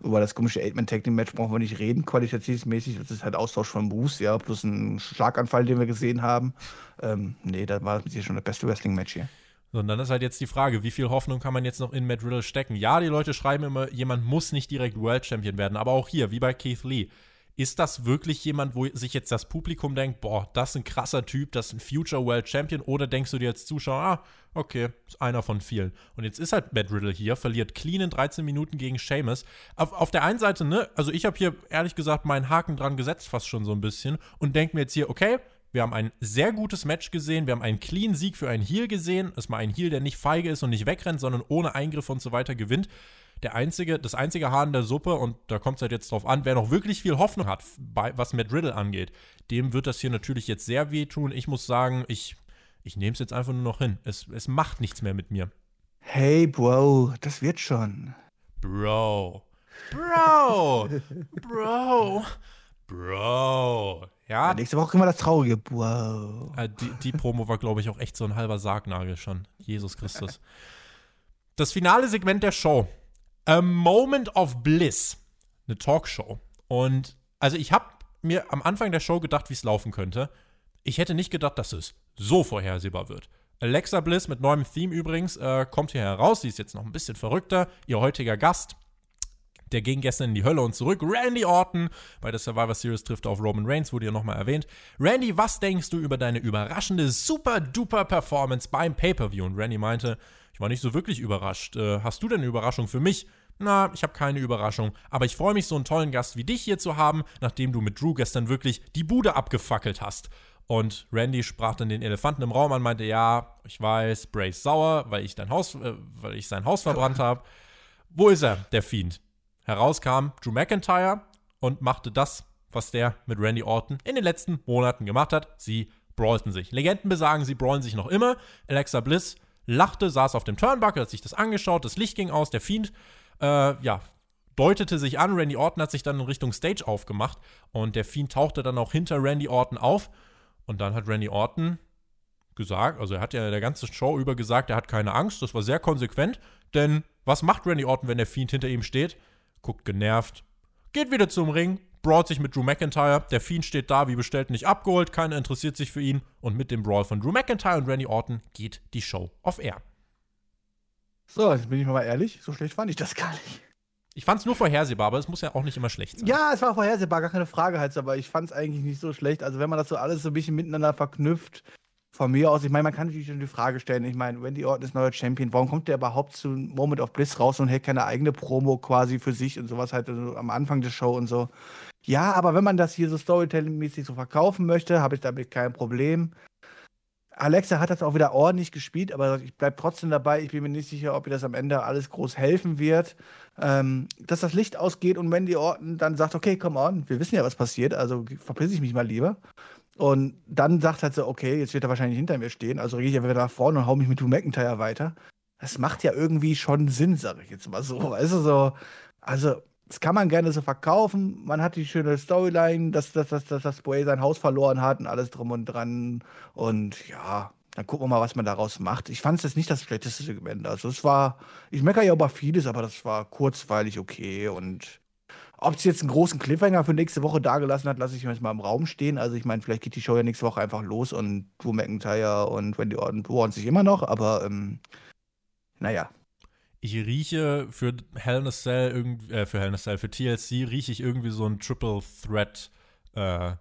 über das komische Eight-Man-Tag-Team-Match brauchen wir nicht reden, qualitativmäßig. Das ist halt Austausch von Moves, ja, plus ein Schlaganfall, den wir gesehen haben. Ähm, nee, da war hier schon das beste Wrestling-Match hier. So, und dann ist halt jetzt die Frage, wie viel Hoffnung kann man jetzt noch in Matt Riddle stecken? Ja, die Leute schreiben immer, jemand muss nicht direkt World Champion werden, aber auch hier, wie bei Keith Lee ist das wirklich jemand, wo sich jetzt das Publikum denkt, boah, das ist ein krasser Typ, das ist ein Future World Champion? Oder denkst du dir als Zuschauer, ah, okay, ist einer von vielen. Und jetzt ist halt Matt Riddle hier, verliert clean in 13 Minuten gegen Sheamus. Auf, auf der einen Seite, ne, also ich habe hier ehrlich gesagt meinen Haken dran gesetzt, fast schon so ein bisschen, und denke mir jetzt hier, okay, wir haben ein sehr gutes Match gesehen. Wir haben einen clean Sieg für einen Heal gesehen. Ist mal ein Heal, der nicht feige ist und nicht wegrennt, sondern ohne Eingriff und so weiter gewinnt der einzige, das einzige Haar in der Suppe, und da kommt es halt jetzt drauf an, wer noch wirklich viel Hoffnung hat, bei, was Matt Riddle angeht, dem wird das hier natürlich jetzt sehr wehtun. Ich muss sagen, ich, ich nehme es jetzt einfach nur noch hin. Es, es macht nichts mehr mit mir. Hey, Bro, das wird schon. Bro. Bro. Bro. Bro. Ja. ja nächste Woche immer das traurige Bro. Äh, die, die Promo war, glaube ich, auch echt so ein halber Sargnagel schon. Jesus Christus. Das finale Segment der Show A Moment of Bliss, eine Talkshow. Und also ich habe mir am Anfang der Show gedacht, wie es laufen könnte. Ich hätte nicht gedacht, dass es so vorhersehbar wird. Alexa Bliss mit neuem Theme übrigens äh, kommt hier heraus. Sie ist jetzt noch ein bisschen verrückter. Ihr heutiger Gast, der ging gestern in die Hölle und zurück. Randy Orton bei der Survivor Series trifft auf Roman Reigns, wurde ja nochmal erwähnt. Randy, was denkst du über deine überraschende super-duper Performance beim Pay-Per-View? Und Randy meinte, ich war nicht so wirklich überrascht. Äh, hast du denn eine Überraschung für mich? Na, ich habe keine Überraschung, aber ich freue mich, so einen tollen Gast wie dich hier zu haben, nachdem du mit Drew gestern wirklich die Bude abgefackelt hast. Und Randy sprach dann den Elefanten im Raum an, meinte, ja, ich weiß, Bray ist sauer, weil ich dein Haus, äh, weil ich sein Haus verbrannt habe. Wo ist er, der Fiend? Herauskam Drew McIntyre und machte das, was der mit Randy Orton in den letzten Monaten gemacht hat. Sie brawlten sich. Legenden besagen, sie brawlen sich noch immer. Alexa Bliss lachte, saß auf dem Turnbuckle, hat sich das angeschaut, das Licht ging aus, der Fiend, äh, ja, deutete sich an. Randy Orton hat sich dann in Richtung Stage aufgemacht und der Fiend tauchte dann auch hinter Randy Orton auf. Und dann hat Randy Orton gesagt, also er hat ja der ganze Show über gesagt, er hat keine Angst, das war sehr konsequent, denn was macht Randy Orton, wenn der Fiend hinter ihm steht? Guckt genervt, geht wieder zum Ring, brawlt sich mit Drew McIntyre. Der Fiend steht da, wie bestellt, nicht abgeholt. Keiner interessiert sich für ihn. Und mit dem Brawl von Drew McIntyre und Randy Orton geht die Show auf Air. So, jetzt bin ich mal ehrlich. So schlecht fand ich das gar nicht. Ich fand es nur vorhersehbar, aber es muss ja auch nicht immer schlecht sein. Ja, es war vorhersehbar, gar keine Frage halt, aber ich fand es eigentlich nicht so schlecht. Also, wenn man das so alles so ein bisschen miteinander verknüpft, von mir aus, ich meine, man kann natürlich schon die Frage stellen, ich meine, Randy Orton ist neuer Champion, warum kommt der überhaupt zu Moment of Bliss raus und hält keine eigene Promo quasi für sich und sowas halt also am Anfang der Show und so. Ja, aber wenn man das hier so Storytelling-mäßig so verkaufen möchte, habe ich damit kein Problem. Alexa hat das auch wieder ordentlich gespielt, aber ich bleibe trotzdem dabei. Ich bin mir nicht sicher, ob ihr das am Ende alles groß helfen wird. Ähm, dass das Licht ausgeht und Mandy Orton dann sagt, okay, come on, wir wissen ja, was passiert, also verpiss ich mich mal lieber. Und dann sagt halt so, okay, jetzt wird er wahrscheinlich hinter mir stehen, also gehe ich ja wieder nach vorne und hau mich mit Drew McIntyre weiter. Das macht ja irgendwie schon Sinn, sage ich jetzt mal so. Weißt du, so, Also, das kann man gerne so verkaufen. Man hat die schöne Storyline, dass, dass, dass, dass das Boy sein Haus verloren hat und alles drum und dran. Und ja, dann gucken wir mal, was man daraus macht. Ich fand es jetzt nicht das schlechteste Segment. Also es war, ich meckere ja über vieles, aber das war kurzweilig okay. Und ob es jetzt einen großen Cliffhanger für nächste Woche dagelassen hat, lasse ich mir jetzt mal im Raum stehen. Also ich meine, vielleicht geht die Show ja nächste Woche einfach los und Drew McIntyre und Randy Orton bohren sich immer noch, aber ähm, naja, ich rieche für Hell in a Cell, äh, für Hell in a Cell, für TLC rieche ich irgendwie so ein Triple Threat äh,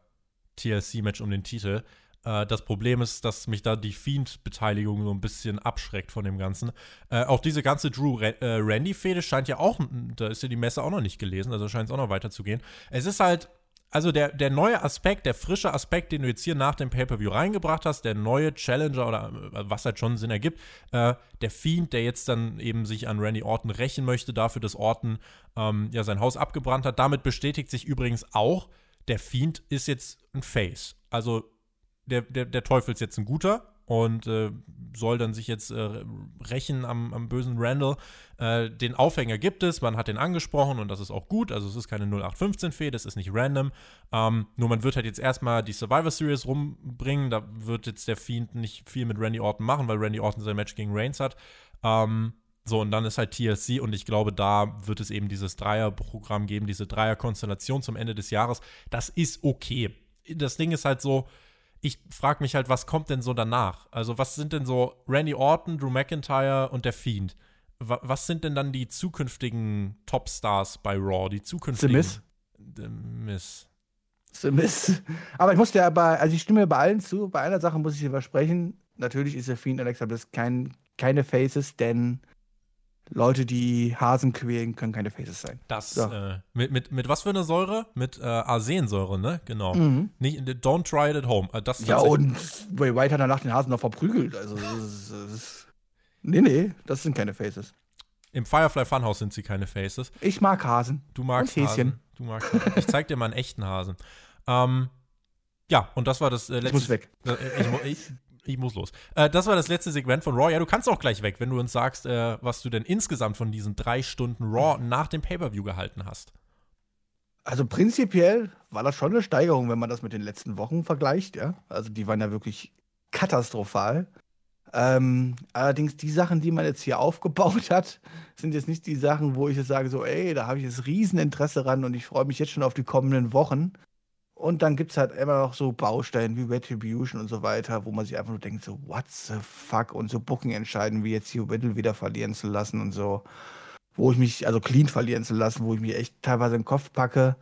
TLC-Match um den Titel. Äh, das Problem ist, dass mich da die Fiend-Beteiligung so ein bisschen abschreckt von dem Ganzen. Äh, auch diese ganze Drew-Randy-Fehde äh, scheint ja auch, da ist ja die Messe auch noch nicht gelesen, also scheint es auch noch weiterzugehen. Es ist halt also der, der neue Aspekt, der frische Aspekt, den du jetzt hier nach dem Pay-Per-View reingebracht hast, der neue Challenger oder äh, was halt schon Sinn ergibt, äh, der Fiend, der jetzt dann eben sich an Randy Orton rächen möchte, dafür, dass Orton ähm, ja sein Haus abgebrannt hat. Damit bestätigt sich übrigens auch, der Fiend ist jetzt ein Face. Also der, der, der Teufel ist jetzt ein guter und äh, soll dann sich jetzt äh, rächen am, am, bösen Randall. Äh, den Aufhänger gibt es, man hat den angesprochen und das ist auch gut. Also es ist keine 0815-Fee, das ist nicht random. Ähm, nur man wird halt jetzt erstmal die Survivor Series rumbringen. Da wird jetzt der Fiend nicht viel mit Randy Orton machen, weil Randy Orton sein Match gegen Reigns hat. Ähm, so, und dann ist halt TLC und ich glaube, da wird es eben dieses Dreierprogramm geben, diese Dreierkonstellation zum Ende des Jahres. Das ist okay. Das Ding ist halt so, ich frage mich halt, was kommt denn so danach? Also, was sind denn so Randy Orton, Drew McIntyre und der Fiend? was sind denn dann die zukünftigen Topstars bei Raw? Die zukünftigen. The Miss. The Miss. The Miss. Aber ich muss dir bei, also ich stimme bei allen zu. Bei einer Sache muss ich dir versprechen. Natürlich ist der Fiend Alexa Bliss kein, keine Faces, denn Leute, die Hasen quälen, können keine Faces sein. Das, so. äh, mit, mit, mit was für eine Säure? Mit äh, Arsensäure, ne? Genau. Mhm. Nicht, don't try it at home. Äh, das ja, und Bray White hat danach den Hasen noch verprügelt. Also, das ist, das ist, nee, nee, das sind keine Faces. Im Firefly Funhouse sind sie keine Faces. Ich mag Hasen. Du magst und Häschen. Hasen. Du magst Hasen. Ich zeig dir mal einen echten Hasen. Ähm, ja, und das war das äh, letzte. Ich muss weg. Äh, ich, ich, ich muss los. Äh, das war das letzte Segment von Raw. Ja, du kannst auch gleich weg, wenn du uns sagst, äh, was du denn insgesamt von diesen drei Stunden Raw nach dem Pay-Per-View gehalten hast. Also prinzipiell war das schon eine Steigerung, wenn man das mit den letzten Wochen vergleicht, ja. Also die waren ja wirklich katastrophal. Ähm, allerdings die Sachen, die man jetzt hier aufgebaut hat, sind jetzt nicht die Sachen, wo ich jetzt sage, so, ey, da habe ich jetzt Rieseninteresse ran und ich freue mich jetzt schon auf die kommenden Wochen. Und dann gibt es halt immer noch so Baustellen wie Retribution und so weiter, wo man sich einfach nur denkt, so, what the fuck? Und so Booking entscheiden, wie jetzt hier Riddle wieder verlieren zu lassen und so. Wo ich mich, also clean verlieren zu lassen, wo ich mich echt teilweise in den Kopf packe.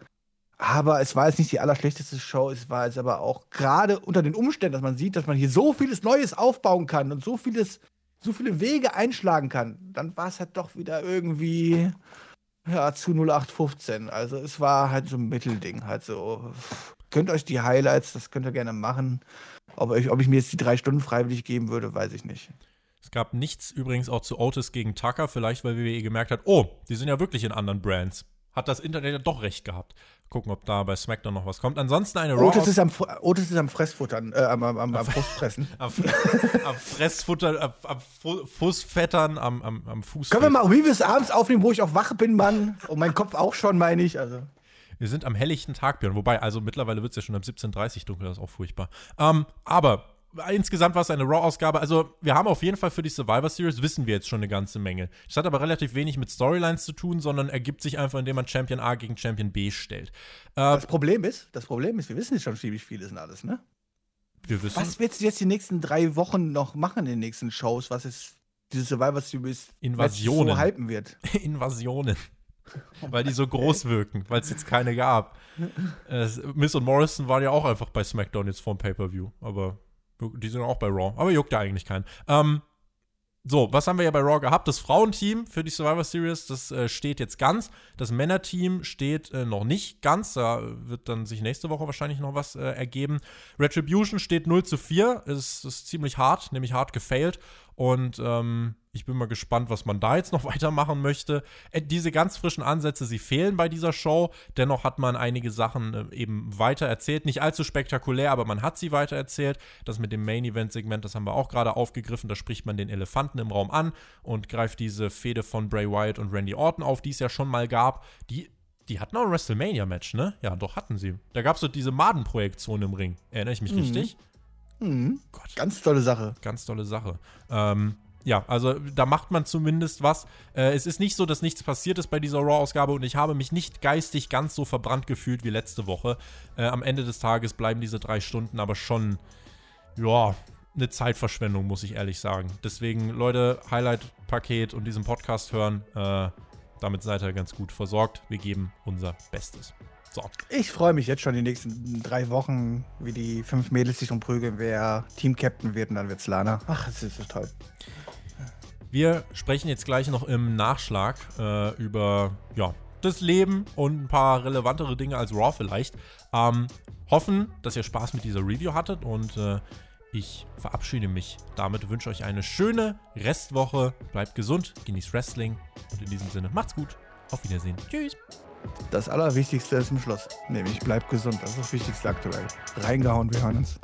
Aber es war jetzt nicht die allerschlechteste Show, es war jetzt aber auch gerade unter den Umständen, dass man sieht, dass man hier so vieles Neues aufbauen kann und so vieles, so viele Wege einschlagen kann, dann war es halt doch wieder irgendwie ja, zu 0815. Also es war halt so ein Mittelding. Halt so, könnt euch die Highlights, das könnt ihr gerne machen. Ob ich, ob ich mir jetzt die drei Stunden freiwillig geben würde, weiß ich nicht. Es gab nichts übrigens auch zu Otis gegen Tucker, vielleicht weil WWE gemerkt hat, oh, die sind ja wirklich in anderen Brands. Hat das Internet ja doch recht gehabt. Gucken, ob da bei SmackDown noch was kommt. Ansonsten eine Raw. Otis ist am, Otis ist am Fressfuttern, äh, am, am, am, am Frustfressen. am, am Fressfuttern, am, am Fußfettern, am, am, am Fuß. Können wir mal Reeves abends aufnehmen, wo ich auch wach bin, Mann? Und mein Kopf auch schon, meine ich. Also. Wir sind am helllichten Tag, Björn. Wobei, also mittlerweile wird es ja schon um 17.30 Uhr dunkel, das ist auch furchtbar. Ähm, aber insgesamt war es eine Raw-Ausgabe. Also, wir haben auf jeden Fall für die Survivor Series, wissen wir jetzt schon eine ganze Menge. Das hat aber relativ wenig mit Storylines zu tun, sondern ergibt sich einfach, indem man Champion A gegen Champion B stellt. Äh, das Problem ist, das Problem ist, wir wissen jetzt schon ziemlich vieles und alles, ne? Wir wissen. Was willst du jetzt die nächsten drei Wochen noch machen in den nächsten Shows, was es diese Survivor Series Invasionen. so hypen wird? Invasionen. weil die so groß wirken, weil es jetzt keine gab. Äh, Miss und Morrison waren ja auch einfach bei SmackDown jetzt vorm Pay-Per-View, aber die sind auch bei Raw, aber juckt ja eigentlich keinen. Ähm, so, was haben wir ja bei Raw gehabt? Das Frauenteam für die Survivor Series, das äh, steht jetzt ganz. Das Männerteam steht äh, noch nicht ganz. Da wird dann sich nächste Woche wahrscheinlich noch was äh, ergeben. Retribution steht 0 zu 4. Ist, ist ziemlich hart, nämlich hart gefailt. Und ähm, ich bin mal gespannt, was man da jetzt noch weitermachen möchte. Äh, diese ganz frischen Ansätze, sie fehlen bei dieser Show. Dennoch hat man einige Sachen äh, eben weiter erzählt. Nicht allzu spektakulär, aber man hat sie weiter erzählt. Das mit dem Main-Event-Segment, das haben wir auch gerade aufgegriffen. Da spricht man den Elefanten im Raum an und greift diese Fehde von Bray Wyatt und Randy Orton auf, die es ja schon mal gab. Die die hatten auch ein WrestleMania-Match, ne? Ja, doch, hatten sie. Da gab es so diese Madenprojektion im Ring. Erinnere ich mich mhm. richtig? Mhm. Gott. Ganz tolle Sache. Ganz tolle Sache. Ähm, ja, also da macht man zumindest was. Äh, es ist nicht so, dass nichts passiert ist bei dieser Raw-Ausgabe und ich habe mich nicht geistig ganz so verbrannt gefühlt wie letzte Woche. Äh, am Ende des Tages bleiben diese drei Stunden aber schon, ja, eine Zeitverschwendung, muss ich ehrlich sagen. Deswegen, Leute, Highlight-Paket und diesen Podcast hören. Äh, damit seid ihr ganz gut versorgt. Wir geben unser Bestes. So. Ich freue mich jetzt schon die nächsten drei Wochen, wie die fünf Mädels sich umprügeln, wer Team-Captain wird und dann wird's Lana. Ach, das ist so toll. Wir sprechen jetzt gleich noch im Nachschlag äh, über ja, das Leben und ein paar relevantere Dinge als Raw vielleicht. Ähm, hoffen, dass ihr Spaß mit dieser Review hattet und äh, ich verabschiede mich damit, wünsche euch eine schöne Restwoche. Bleibt gesund, genießt Wrestling und in diesem Sinne macht's gut. Auf Wiedersehen. Tschüss. Das Allerwichtigste ist im Schluss, nämlich bleibt gesund. Das ist das Wichtigste aktuell. Reingehauen, wir hören uns.